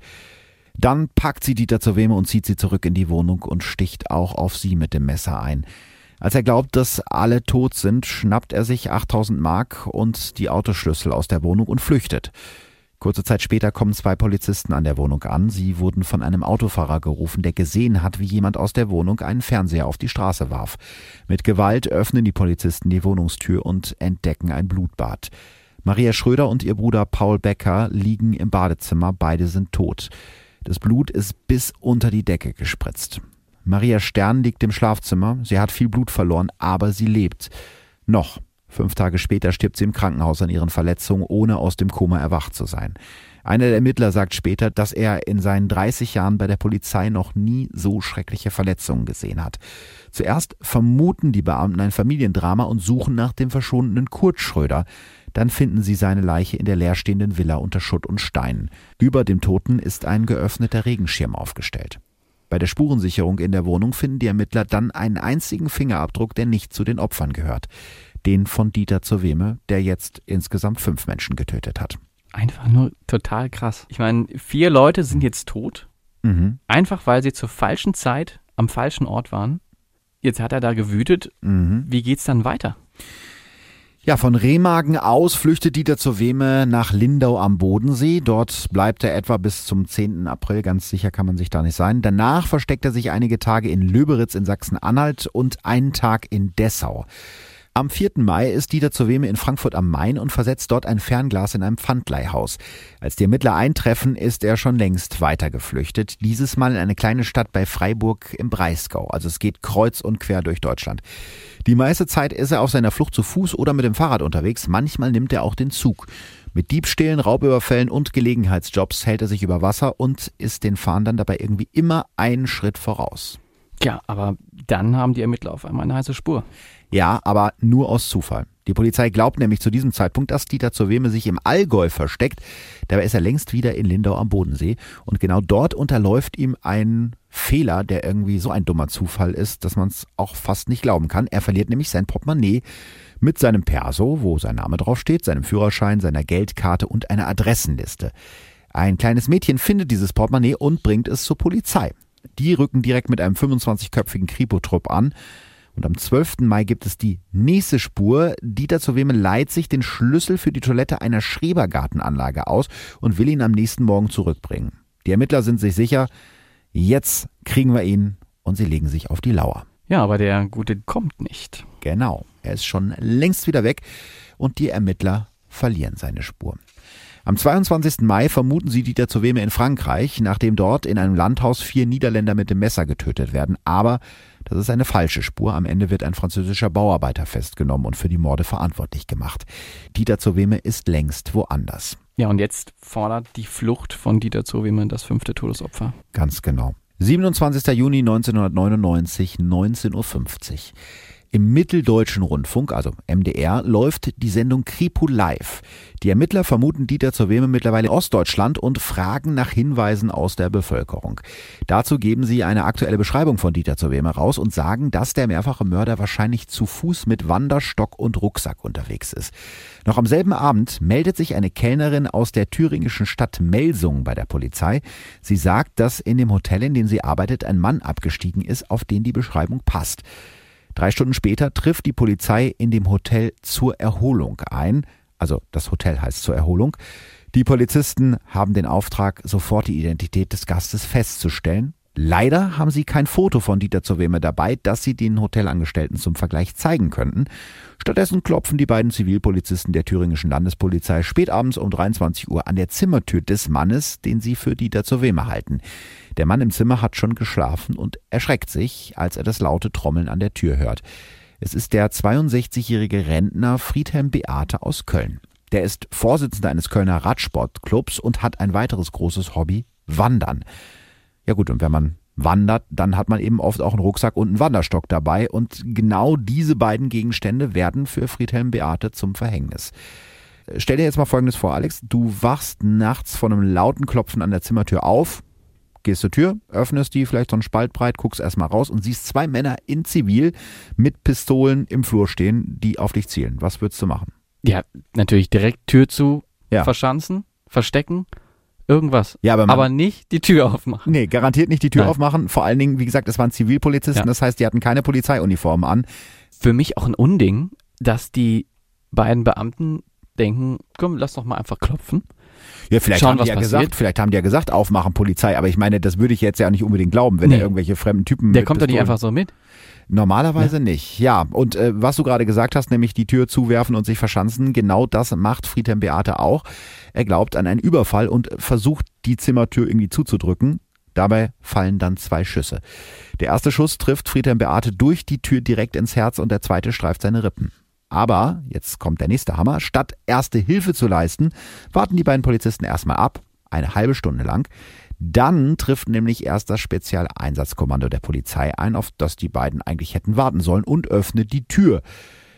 Dann packt sie Dieter zur Weme und zieht sie zurück in die Wohnung und sticht auch auf sie mit dem Messer ein. Als er glaubt, dass alle tot sind, schnappt er sich 8000 Mark und die Autoschlüssel aus der Wohnung und flüchtet. Kurze Zeit später kommen zwei Polizisten an der Wohnung an. Sie wurden von einem Autofahrer gerufen, der gesehen hat, wie jemand aus der Wohnung einen Fernseher auf die Straße warf. Mit Gewalt öffnen die Polizisten die Wohnungstür und entdecken ein Blutbad. Maria Schröder und ihr Bruder Paul Becker liegen im Badezimmer, beide sind tot. Das Blut ist bis unter die Decke gespritzt. Maria Stern liegt im Schlafzimmer. Sie hat viel Blut verloren, aber sie lebt. Noch. Fünf Tage später stirbt sie im Krankenhaus an ihren Verletzungen, ohne aus dem Koma erwacht zu sein. Einer der Ermittler sagt später, dass er in seinen 30 Jahren bei der Polizei noch nie so schreckliche Verletzungen gesehen hat. Zuerst vermuten die Beamten ein Familiendrama und suchen nach dem verschwundenen Kurt Schröder. Dann finden sie seine Leiche in der leerstehenden Villa unter Schutt und Steinen. Über dem Toten ist ein geöffneter Regenschirm aufgestellt. Bei der Spurensicherung in der Wohnung finden die Ermittler dann einen einzigen Fingerabdruck, der nicht zu den Opfern gehört. Den von Dieter zur Weme, der jetzt insgesamt fünf Menschen getötet hat. Einfach nur total krass. Ich meine, vier Leute sind jetzt tot, Mhm. einfach weil sie zur falschen Zeit am falschen Ort waren. Jetzt hat er da gewütet. Mhm. Wie geht's dann weiter? Ja, von Remagen aus flüchtet Dieter zur Weme nach Lindau am Bodensee. Dort bleibt er etwa bis zum 10. April. Ganz sicher kann man sich da nicht sein. Danach versteckt er sich einige Tage in Löberitz in Sachsen-Anhalt und einen Tag in Dessau. Am 4. Mai ist Dieter zur Weme in Frankfurt am Main und versetzt dort ein Fernglas in einem Pfandleihhaus. Als die Ermittler eintreffen, ist er schon längst weitergeflüchtet. Dieses Mal in eine kleine Stadt bei Freiburg im Breisgau. Also es geht kreuz und quer durch Deutschland. Die meiste Zeit ist er auf seiner Flucht zu Fuß oder mit dem Fahrrad unterwegs. Manchmal nimmt er auch den Zug. Mit Diebstählen, Raubüberfällen und Gelegenheitsjobs hält er sich über Wasser und ist den Fahndern dabei irgendwie immer einen Schritt voraus. Ja, aber dann haben die Ermittler auf einmal eine heiße Spur. Ja, aber nur aus Zufall. Die Polizei glaubt nämlich zu diesem Zeitpunkt, dass Dieter zur Weme sich im Allgäu versteckt. Dabei ist er längst wieder in Lindau am Bodensee. Und genau dort unterläuft ihm ein Fehler, der irgendwie so ein dummer Zufall ist, dass man es auch fast nicht glauben kann. Er verliert nämlich sein Portemonnaie mit seinem Perso, wo sein Name draufsteht, seinem Führerschein, seiner Geldkarte und einer Adressenliste. Ein kleines Mädchen findet dieses Portemonnaie und bringt es zur Polizei. Die rücken direkt mit einem 25-köpfigen Kripo-Trupp an. Und am 12. Mai gibt es die nächste Spur. Dieter zur Weme leiht sich den Schlüssel für die Toilette einer Schrebergartenanlage aus und will ihn am nächsten Morgen zurückbringen. Die Ermittler sind sich sicher, jetzt kriegen wir ihn und sie legen sich auf die Lauer. Ja, aber der Gute kommt nicht. Genau, er ist schon längst wieder weg und die Ermittler verlieren seine Spur. Am 22. Mai vermuten sie Dieter zur Weme in Frankreich, nachdem dort in einem Landhaus vier Niederländer mit dem Messer getötet werden. Aber das ist eine falsche Spur. Am Ende wird ein französischer Bauarbeiter festgenommen und für die Morde verantwortlich gemacht. Dieter zur Weme ist längst woanders. Ja, und jetzt fordert die Flucht von Dieter Zoweme das fünfte Todesopfer. Ganz genau. 27. Juni 1999, 19.50 Uhr. Im Mitteldeutschen Rundfunk, also MDR, läuft die Sendung Kripo Live. Die Ermittler vermuten Dieter zur Weme mittlerweile in Ostdeutschland und fragen nach Hinweisen aus der Bevölkerung. Dazu geben sie eine aktuelle Beschreibung von Dieter zur Weme raus und sagen, dass der mehrfache Mörder wahrscheinlich zu Fuß mit Wanderstock und Rucksack unterwegs ist. Noch am selben Abend meldet sich eine Kellnerin aus der thüringischen Stadt Melsung bei der Polizei. Sie sagt, dass in dem Hotel, in dem sie arbeitet, ein Mann abgestiegen ist, auf den die Beschreibung passt. Drei Stunden später trifft die Polizei in dem Hotel zur Erholung ein. Also das Hotel heißt zur Erholung. Die Polizisten haben den Auftrag, sofort die Identität des Gastes festzustellen. Leider haben sie kein Foto von Dieter zur Weme dabei, das sie den Hotelangestellten zum Vergleich zeigen könnten. Stattdessen klopfen die beiden Zivilpolizisten der thüringischen Landespolizei spätabends um 23 Uhr an der Zimmertür des Mannes, den sie für Dieter zur Weme halten. Der Mann im Zimmer hat schon geschlafen und erschreckt sich, als er das laute Trommeln an der Tür hört. Es ist der 62-jährige Rentner Friedhelm Beate aus Köln. Der ist Vorsitzender eines Kölner Radsportclubs und hat ein weiteres großes Hobby, Wandern. Ja gut, und wenn man wandert, dann hat man eben oft auch einen Rucksack und einen Wanderstock dabei. Und genau diese beiden Gegenstände werden für Friedhelm Beate zum Verhängnis. Stell dir jetzt mal Folgendes vor, Alex. Du wachst nachts von einem lauten Klopfen an der Zimmertür auf, gehst zur Tür, öffnest die vielleicht so einen Spalt breit, guckst erstmal raus und siehst zwei Männer in Zivil mit Pistolen im Flur stehen, die auf dich zielen. Was würdest du machen? Ja, natürlich direkt Tür zu Ja. verschanzen, verstecken, irgendwas. Ja, aber, Aber nicht die Tür aufmachen. nee, garantiert nicht die Tür Nein. aufmachen. Vor allen Dingen, wie gesagt, es waren Zivilpolizisten, Ja. das heißt, die hatten keine Polizeiuniformen an. Für mich auch ein Unding, dass die beiden Beamten denken, komm, lass doch mal einfach klopfen. Ja, vielleicht Schauen, haben die ja passiert. gesagt, vielleicht haben die ja gesagt, aufmachen Polizei, aber ich meine, das würde ich jetzt ja nicht unbedingt glauben, wenn Nee. da irgendwelche fremden Typen Der kommt doch nicht einfach so mit. Normalerweise nicht, ja. Und äh, was du gerade gesagt hast, nämlich die Tür zuwerfen und sich verschanzen, genau das macht Friedhelm Beate auch. Er glaubt an einen Überfall und versucht, die Zimmertür irgendwie zuzudrücken. Dabei fallen dann zwei Schüsse. Der erste Schuss trifft Friedhelm Beate durch die Tür direkt ins Herz und der zweite streift seine Rippen. Aber, jetzt kommt der nächste Hammer, statt erste Hilfe zu leisten, warten die beiden Polizisten erstmal ab, eine halbe Stunde lang. Dann trifft nämlich erst das Spezialeinsatzkommando der Polizei ein, auf das die beiden eigentlich hätten warten sollen und öffnet die Tür.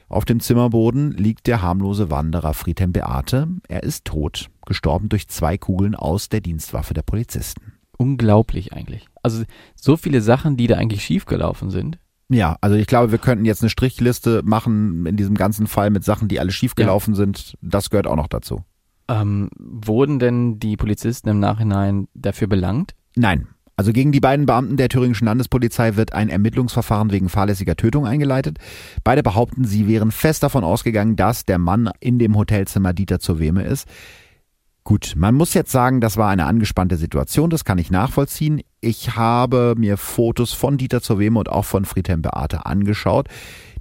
Auf dem Zimmerboden liegt der harmlose Wanderer Friedhelm Beate. Er ist tot, gestorben durch zwei Kugeln aus der Dienstwaffe der Polizisten. Unglaublich eigentlich. Also so viele Sachen, die da eigentlich schiefgelaufen sind. Ja, also ich glaube, wir könnten jetzt eine Strichliste machen in diesem ganzen Fall mit Sachen, die alle schiefgelaufen ja. sind. Das gehört auch noch dazu. Ähm, wurden denn die Polizisten im Nachhinein dafür belangt? Nein. Also gegen die beiden Beamten der thüringischen Landespolizei wird ein Ermittlungsverfahren wegen fahrlässiger Tötung eingeleitet. Beide behaupten, sie wären fest davon ausgegangen, dass der Mann in dem Hotelzimmer Dieter zur Weme ist. Gut, man muss jetzt sagen, das war eine angespannte Situation, das kann ich nachvollziehen. Ich habe mir Fotos von Dieter zur Weme und auch von Friedhelm Beate angeschaut.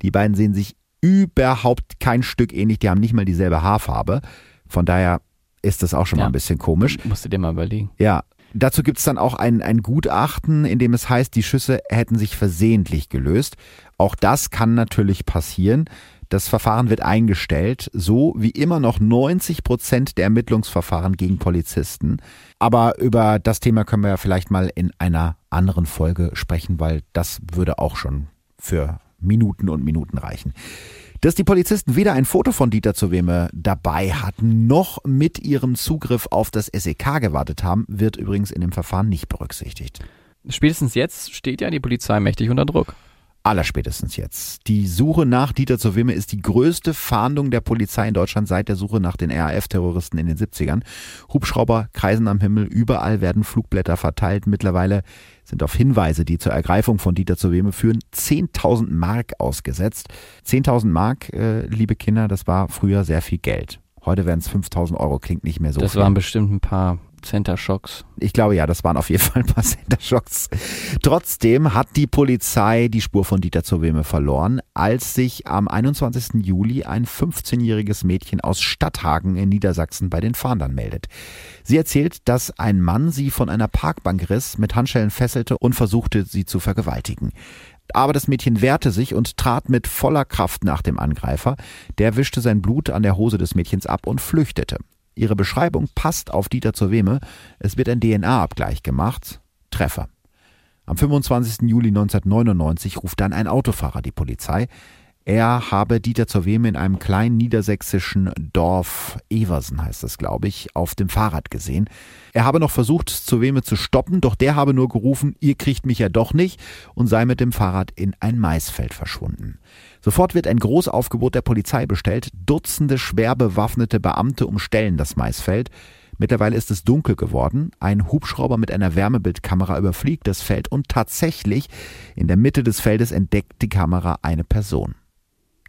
Die beiden sehen sich überhaupt kein Stück ähnlich, die haben nicht mal dieselbe Haarfarbe. Von daher ist das auch schon ja, mal ein bisschen komisch. Musst du dir mal überlegen. Ja, Dazu gibt es dann auch ein, ein Gutachten, in dem es heißt, die Schüsse hätten sich versehentlich gelöst. Auch das kann natürlich passieren. Das Verfahren wird eingestellt, so wie immer noch 90 Prozent der Ermittlungsverfahren gegen Polizisten. Aber über das Thema können wir ja vielleicht mal in einer anderen Folge sprechen, weil das würde auch schon für Minuten und Minuten reichen. Dass die Polizisten weder ein Foto von Dieter zu Weme dabei hatten, noch mit ihrem Zugriff auf das SEK gewartet haben, wird übrigens in dem Verfahren nicht berücksichtigt. Spätestens jetzt steht ja die Polizei mächtig unter Druck. Allerspätestens jetzt. Die Suche nach Dieter zur Wimme ist die größte Fahndung der Polizei in Deutschland seit der Suche nach den RAF-Terroristen in den 70ern. Hubschrauber kreisen am Himmel, überall werden Flugblätter verteilt. Mittlerweile sind auf Hinweise, die zur Ergreifung von Dieter zur Weme führen, 10.000 Mark ausgesetzt. 10.000 Mark, äh, liebe Kinder, das war früher sehr viel Geld. Heute wären es 5.000 Euro, klingt nicht mehr so Das viel. waren bestimmt ein paar Center Shocks. Ich glaube ja, das waren auf jeden Fall ein paar Center Shocks. Trotzdem hat die Polizei die Spur von Dieter zur Weme verloren, als sich am 21. Juli ein 15-jähriges Mädchen aus Stadthagen in Niedersachsen bei den Fahndern meldet. Sie erzählt, dass ein Mann sie von einer Parkbank riss, mit Handschellen fesselte und versuchte, sie zu vergewaltigen. Aber das Mädchen wehrte sich und trat mit voller Kraft nach dem Angreifer. Der wischte sein Blut an der Hose des Mädchens ab und flüchtete. Ihre Beschreibung passt auf Dieter zur Weme. Es wird ein DNA-Abgleich gemacht. Treffer. Am 25. Juli 1999 ruft dann ein Autofahrer die Polizei. Er habe Dieter zur Weme in einem kleinen niedersächsischen Dorf, Eversen heißt es, glaube ich, auf dem Fahrrad gesehen. Er habe noch versucht, zur Weme zu stoppen, doch der habe nur gerufen, ihr kriegt mich ja doch nicht und sei mit dem Fahrrad in ein Maisfeld verschwunden. Sofort wird ein Großaufgebot der Polizei bestellt. Dutzende schwer bewaffnete Beamte umstellen das Maisfeld. Mittlerweile ist es dunkel geworden. Ein Hubschrauber mit einer Wärmebildkamera überfliegt das Feld und tatsächlich in der Mitte des Feldes entdeckt die Kamera eine Person.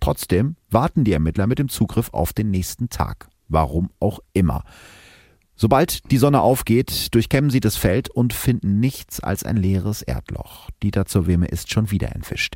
Trotzdem warten die Ermittler mit dem Zugriff auf den nächsten Tag. Warum auch immer. Sobald die Sonne aufgeht, durchkämmen sie das Feld und finden nichts als ein leeres Erdloch. Dieter zur Weme ist schon wieder entwischt.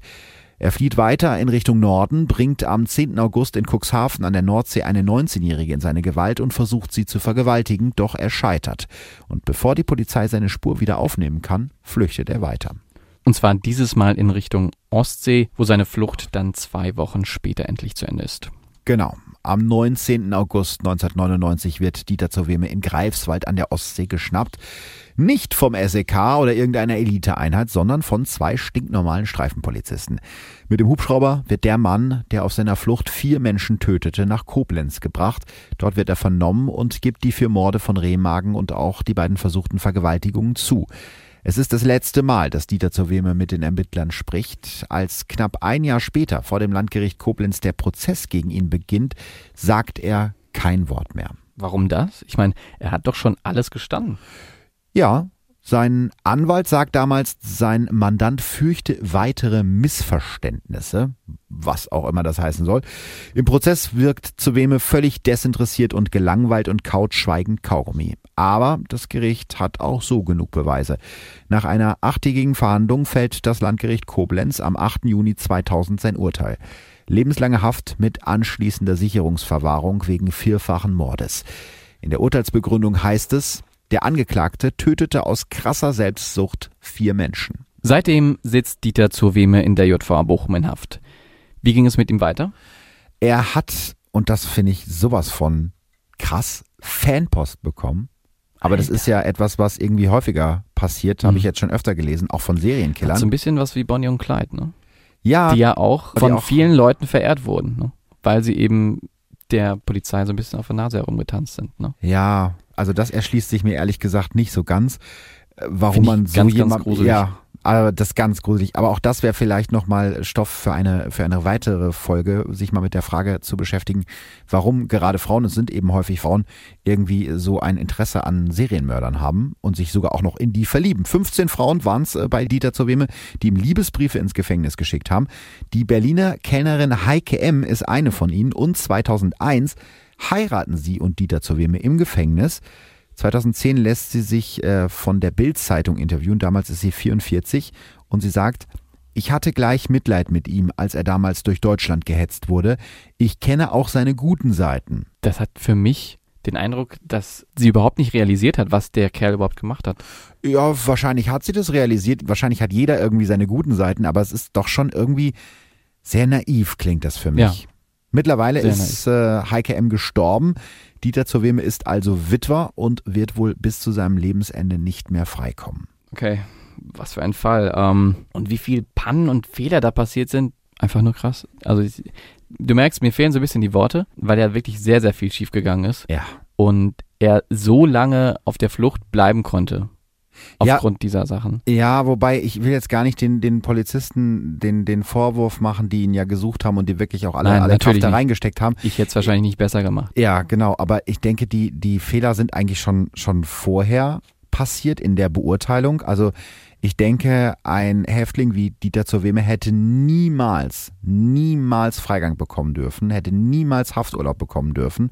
Er flieht weiter in Richtung Norden, bringt am 10. August in Cuxhaven an der Nordsee eine 19-Jährige in seine Gewalt und versucht sie zu vergewaltigen, doch er scheitert. Und bevor die Polizei seine Spur wieder aufnehmen kann, flüchtet er weiter. Und zwar dieses Mal in Richtung Ostsee, wo seine Flucht dann zwei Wochen später endlich zu Ende ist. Genau. Am 19. August 1999 wird Dieter zur Weme in Greifswald an der Ostsee geschnappt. Nicht vom SEK oder irgendeiner Eliteeinheit, sondern von zwei stinknormalen Streifenpolizisten. Mit dem Hubschrauber wird der Mann, der auf seiner Flucht vier Menschen tötete, nach Koblenz gebracht. Dort wird er vernommen und gibt die vier Morde von Rehmagen und auch die beiden versuchten Vergewaltigungen zu. Es ist das letzte Mal, dass Dieter zur Weme mit den Ermittlern spricht. Als knapp ein Jahr später vor dem Landgericht Koblenz der Prozess gegen ihn beginnt, sagt er kein Wort mehr. Warum das? Ich meine, er hat doch schon alles gestanden. Ja, sein Anwalt sagt damals, sein Mandant fürchte weitere Missverständnisse, was auch immer das heißen soll. Im Prozess wirkt Zuweme völlig desinteressiert und gelangweilt und kaut schweigend Kaugummi. Aber das Gericht hat auch so genug Beweise. Nach einer achttägigen Verhandlung fällt das Landgericht Koblenz am 8. Juni 2000 sein Urteil. Lebenslange Haft mit anschließender Sicherungsverwahrung wegen vierfachen Mordes. In der Urteilsbegründung heißt es, der Angeklagte tötete aus krasser Selbstsucht vier Menschen. Seitdem sitzt Dieter zur Weme in der JVA Bochum in Haft. Wie ging es mit ihm weiter? Er hat, und das finde ich sowas von krass, Fanpost bekommen. Aber Alter. das ist ja etwas, was irgendwie häufiger passiert, mhm. habe ich jetzt schon öfter gelesen, auch von Serienkillern. So ein bisschen was wie Bonnie und Clyde, ne? Ja, die ja auch von auch- vielen Leuten verehrt wurden, ne? weil sie eben der Polizei so ein bisschen auf der Nase herumgetanzt sind. Ne? ja, also das erschließt sich mir ehrlich gesagt nicht so ganz, äh, warum man so ganz, ganz jemand, gruselig. ja, aber das ist ganz gruselig. Aber auch das wäre vielleicht nochmal Stoff für eine, für eine weitere Folge, sich mal mit der Frage zu beschäftigen, warum gerade Frauen, es sind eben häufig Frauen, irgendwie so ein Interesse an Serienmördern haben und sich sogar auch noch in die verlieben. 15 Frauen waren es bei Dieter zur Weme, die ihm Liebesbriefe ins Gefängnis geschickt haben. Die Berliner Kellnerin Heike M. ist eine von ihnen und 2001 heiraten sie und Dieter zur Weme im Gefängnis. 2010 lässt sie sich äh, von der Bild-Zeitung interviewen, damals ist sie 44 und sie sagt, ich hatte gleich Mitleid mit ihm, als er damals durch Deutschland gehetzt wurde. Ich kenne auch seine guten Seiten. Das hat für mich den Eindruck, dass sie überhaupt nicht realisiert hat, was der Kerl überhaupt gemacht hat. Ja, wahrscheinlich hat sie das realisiert. Wahrscheinlich hat jeder irgendwie seine guten Seiten, aber es ist doch schon irgendwie sehr naiv, klingt das für mich. Ja. Mittlerweile Sehr ist äh, Heike M. gestorben. Dieter zur Weme ist also Witwer und wird wohl bis zu seinem Lebensende nicht mehr freikommen. Okay, was für ein Fall. Ähm, und wie viel Pannen und Fehler da passiert sind, einfach nur krass. Also ich, du merkst, mir fehlen so ein bisschen die Worte, weil ja wirklich sehr, sehr viel schiefgegangen ist Ja. und er so lange auf der Flucht bleiben konnte. Ja. Aufgrund dieser Sachen. Ja, wobei ich will jetzt gar nicht den, den Polizisten den, den Vorwurf machen, die ihn ja gesucht haben und die wirklich auch alle, Nein, alle Kraft da reingesteckt haben. Ich hätte es wahrscheinlich nicht besser gemacht. Ja, genau. Aber ich denke, die, die Fehler sind eigentlich schon, schon vorher passiert in der Beurteilung. Also ich denke, ein Häftling wie Dieter zur Weme hätte niemals, niemals Freigang bekommen dürfen, hätte niemals Hafturlaub bekommen dürfen,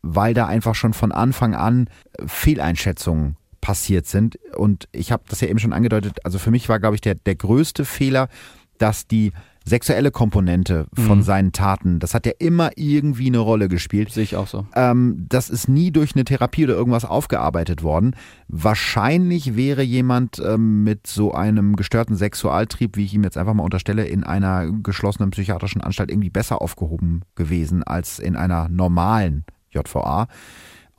weil da einfach schon von Anfang an Fehleinschätzungen passiert sind. Und ich habe das ja eben schon angedeutet, also für mich war, glaube ich, der, der größte Fehler, dass die sexuelle Komponente von Mhm. seinen Taten, das hat ja immer irgendwie eine Rolle gespielt. Sehe ich auch so. Ähm, das ist nie durch eine Therapie oder irgendwas aufgearbeitet worden. Wahrscheinlich wäre jemand ähm, mit so einem gestörten Sexualtrieb, wie ich ihm jetzt einfach mal unterstelle, in einer geschlossenen psychiatrischen Anstalt irgendwie besser aufgehoben gewesen als in einer normalen JVA.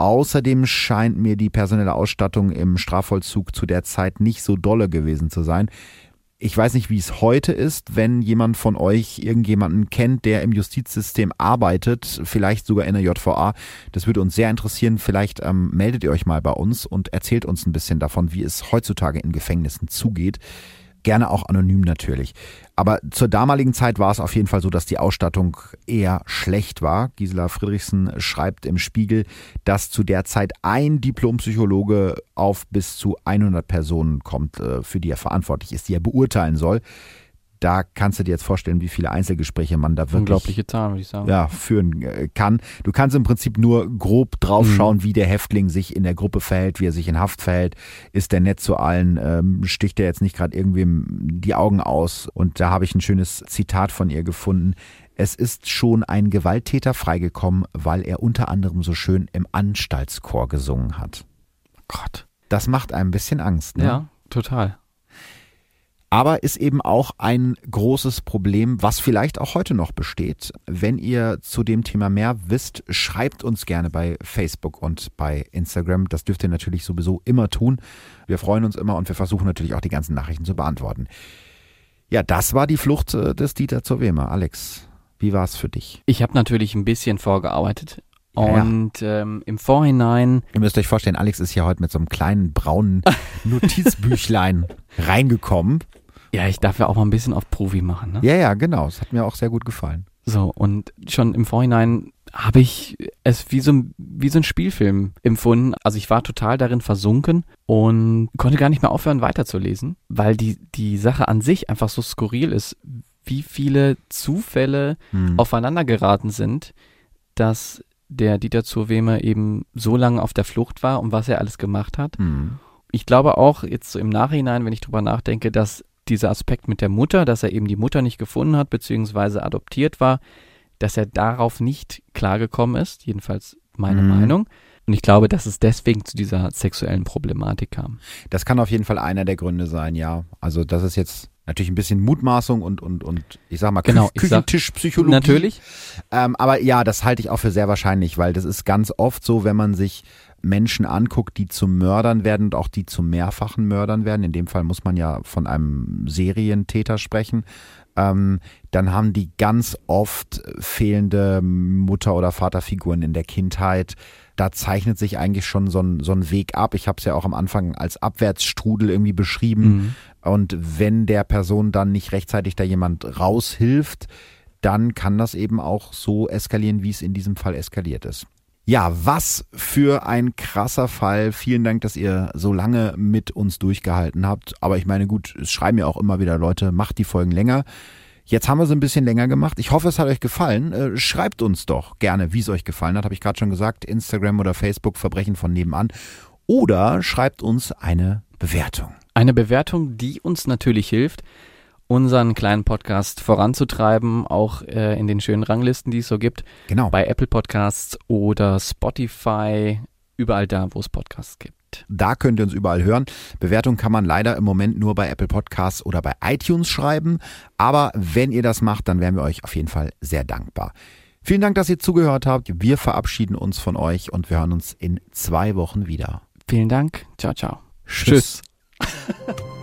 Außerdem scheint mir die personelle Ausstattung im Strafvollzug zu der Zeit nicht so dolle gewesen zu sein. Ich weiß nicht, wie es heute ist, wenn jemand von euch irgendjemanden kennt, der im Justizsystem arbeitet, vielleicht sogar in der JVA. Das würde uns sehr interessieren. Vielleicht ähm, meldet ihr euch mal bei uns und erzählt uns ein bisschen davon, wie es heutzutage in Gefängnissen zugeht. Gerne auch anonym natürlich. Aber zur damaligen Zeit war es auf jeden Fall so, dass die Ausstattung eher schlecht war. Gisela Friedrichsen schreibt im Spiegel, dass zu der Zeit ein Diplompsychologe auf bis zu 100 Personen kommt, äh, für die er verantwortlich ist, die er beurteilen soll. Da kannst du dir jetzt vorstellen, wie viele Einzelgespräche man da wirklich Unglaubliche Zahlen, würde ich sagen. ja, führen äh, kann. Du kannst im Prinzip nur grob draufschauen, wie der Häftling sich in der Gruppe verhält, wie er sich in Haft verhält. Ist der nett zu allen? Ähm, sticht er jetzt nicht gerade irgendwem die Augen aus? Und da habe ich ein schönes Zitat von ihr gefunden. Es ist schon ein Gewalttäter freigekommen, weil er unter anderem so schön im Anstaltschor gesungen hat. Gott. Das macht einem ein bisschen Angst. Ne? Ja, total. Aber ist eben auch ein großes Problem, was vielleicht auch heute noch besteht. Wenn ihr zu dem Thema mehr wisst, schreibt uns gerne bei Facebook und bei Instagram. Das dürft ihr natürlich sowieso immer tun. Wir freuen uns immer und wir versuchen natürlich auch die ganzen Nachrichten zu beantworten. Ja, das war die Flucht äh, des Dieter zur Wema. Alex, wie war es für dich? Ich habe natürlich ein bisschen vorgearbeitet. Ja, ja. Und ähm, im Vorhinein, Ihr müsst euch vorstellen, Alex ist hier heute mit so einem kleinen braunen Notizbüchlein reingekommen. Ja, ich darf ja auch mal ein bisschen auf Profi machen. Ne? Ja, ja, genau. Es hat mir auch sehr gut gefallen. So, und schon im Vorhinein habe ich es wie so, ein- wie so ein Spielfilm empfunden. Also ich war total darin versunken und konnte gar nicht mehr aufhören weiterzulesen, weil die, die Sache an sich einfach so skurril ist, wie viele Zufälle Hm. aufeinander geraten sind, dass der Dieter Zurweme eben so lange auf der Flucht war und was er alles gemacht hat. Hm. Ich glaube auch jetzt so im Nachhinein, wenn ich drüber nachdenke, dass dieser Aspekt mit der Mutter, dass er eben die Mutter nicht gefunden hat, beziehungsweise adoptiert war, dass er darauf nicht klargekommen ist, jedenfalls meine Mhm. Meinung. Und ich glaube, dass es deswegen zu dieser sexuellen Problematik kam. Das kann auf jeden Fall einer der Gründe sein, ja. Also das ist jetzt natürlich ein bisschen Mutmaßung und und und ich sag mal Genau, Kü sag- Küchentischpsychologie. Natürlich. Ähm, aber ja, das halte ich auch für sehr wahrscheinlich, weil das ist ganz oft so, wenn man sich Menschen anguckt, die zu Mördern werden und auch die zu mehrfachen Mördern werden. In dem Fall muss man ja von einem Serientäter sprechen. ähm, dann haben die ganz oft fehlende Mutter- oder Vaterfiguren in der Kindheit. Da zeichnet sich eigentlich schon so ein, so ein Weg ab. Ich habe es ja auch am Anfang als Abwärtsstrudel irgendwie beschrieben. Mhm. Und wenn der Person dann nicht rechtzeitig da jemand raushilft, dann kann das eben auch so eskalieren, wie es in diesem Fall eskaliert ist. Ja, was für ein krasser Fall. Vielen Dank, dass ihr so lange mit uns durchgehalten habt. Aber ich meine, gut, es schreiben ja auch immer wieder Leute, macht die Folgen länger. Jetzt haben wir sie ein bisschen länger gemacht. Ich hoffe, es hat euch gefallen. Äh, schreibt uns doch gerne, wie es euch gefallen hat. Habe ich gerade schon gesagt. Instagram oder Facebook Verbrechen von nebenan. Oder schreibt uns eine Bewertung. Eine Bewertung, die uns natürlich hilft, unseren kleinen Podcast voranzutreiben, auch äh, in den schönen Ranglisten, die es so gibt. Genau. Bei Apple Podcasts oder Spotify, überall da, wo es Podcasts gibt. Da könnt ihr uns überall hören. Bewertung kann man leider im Moment nur bei Apple Podcasts oder bei iTunes schreiben. Aber wenn ihr das macht, dann wären wir euch auf jeden Fall sehr dankbar. Vielen Dank, dass ihr zugehört habt. Wir verabschieden uns von euch und wir hören uns in zwei Wochen wieder. Vielen Dank. Ciao, ciao. Tschüss.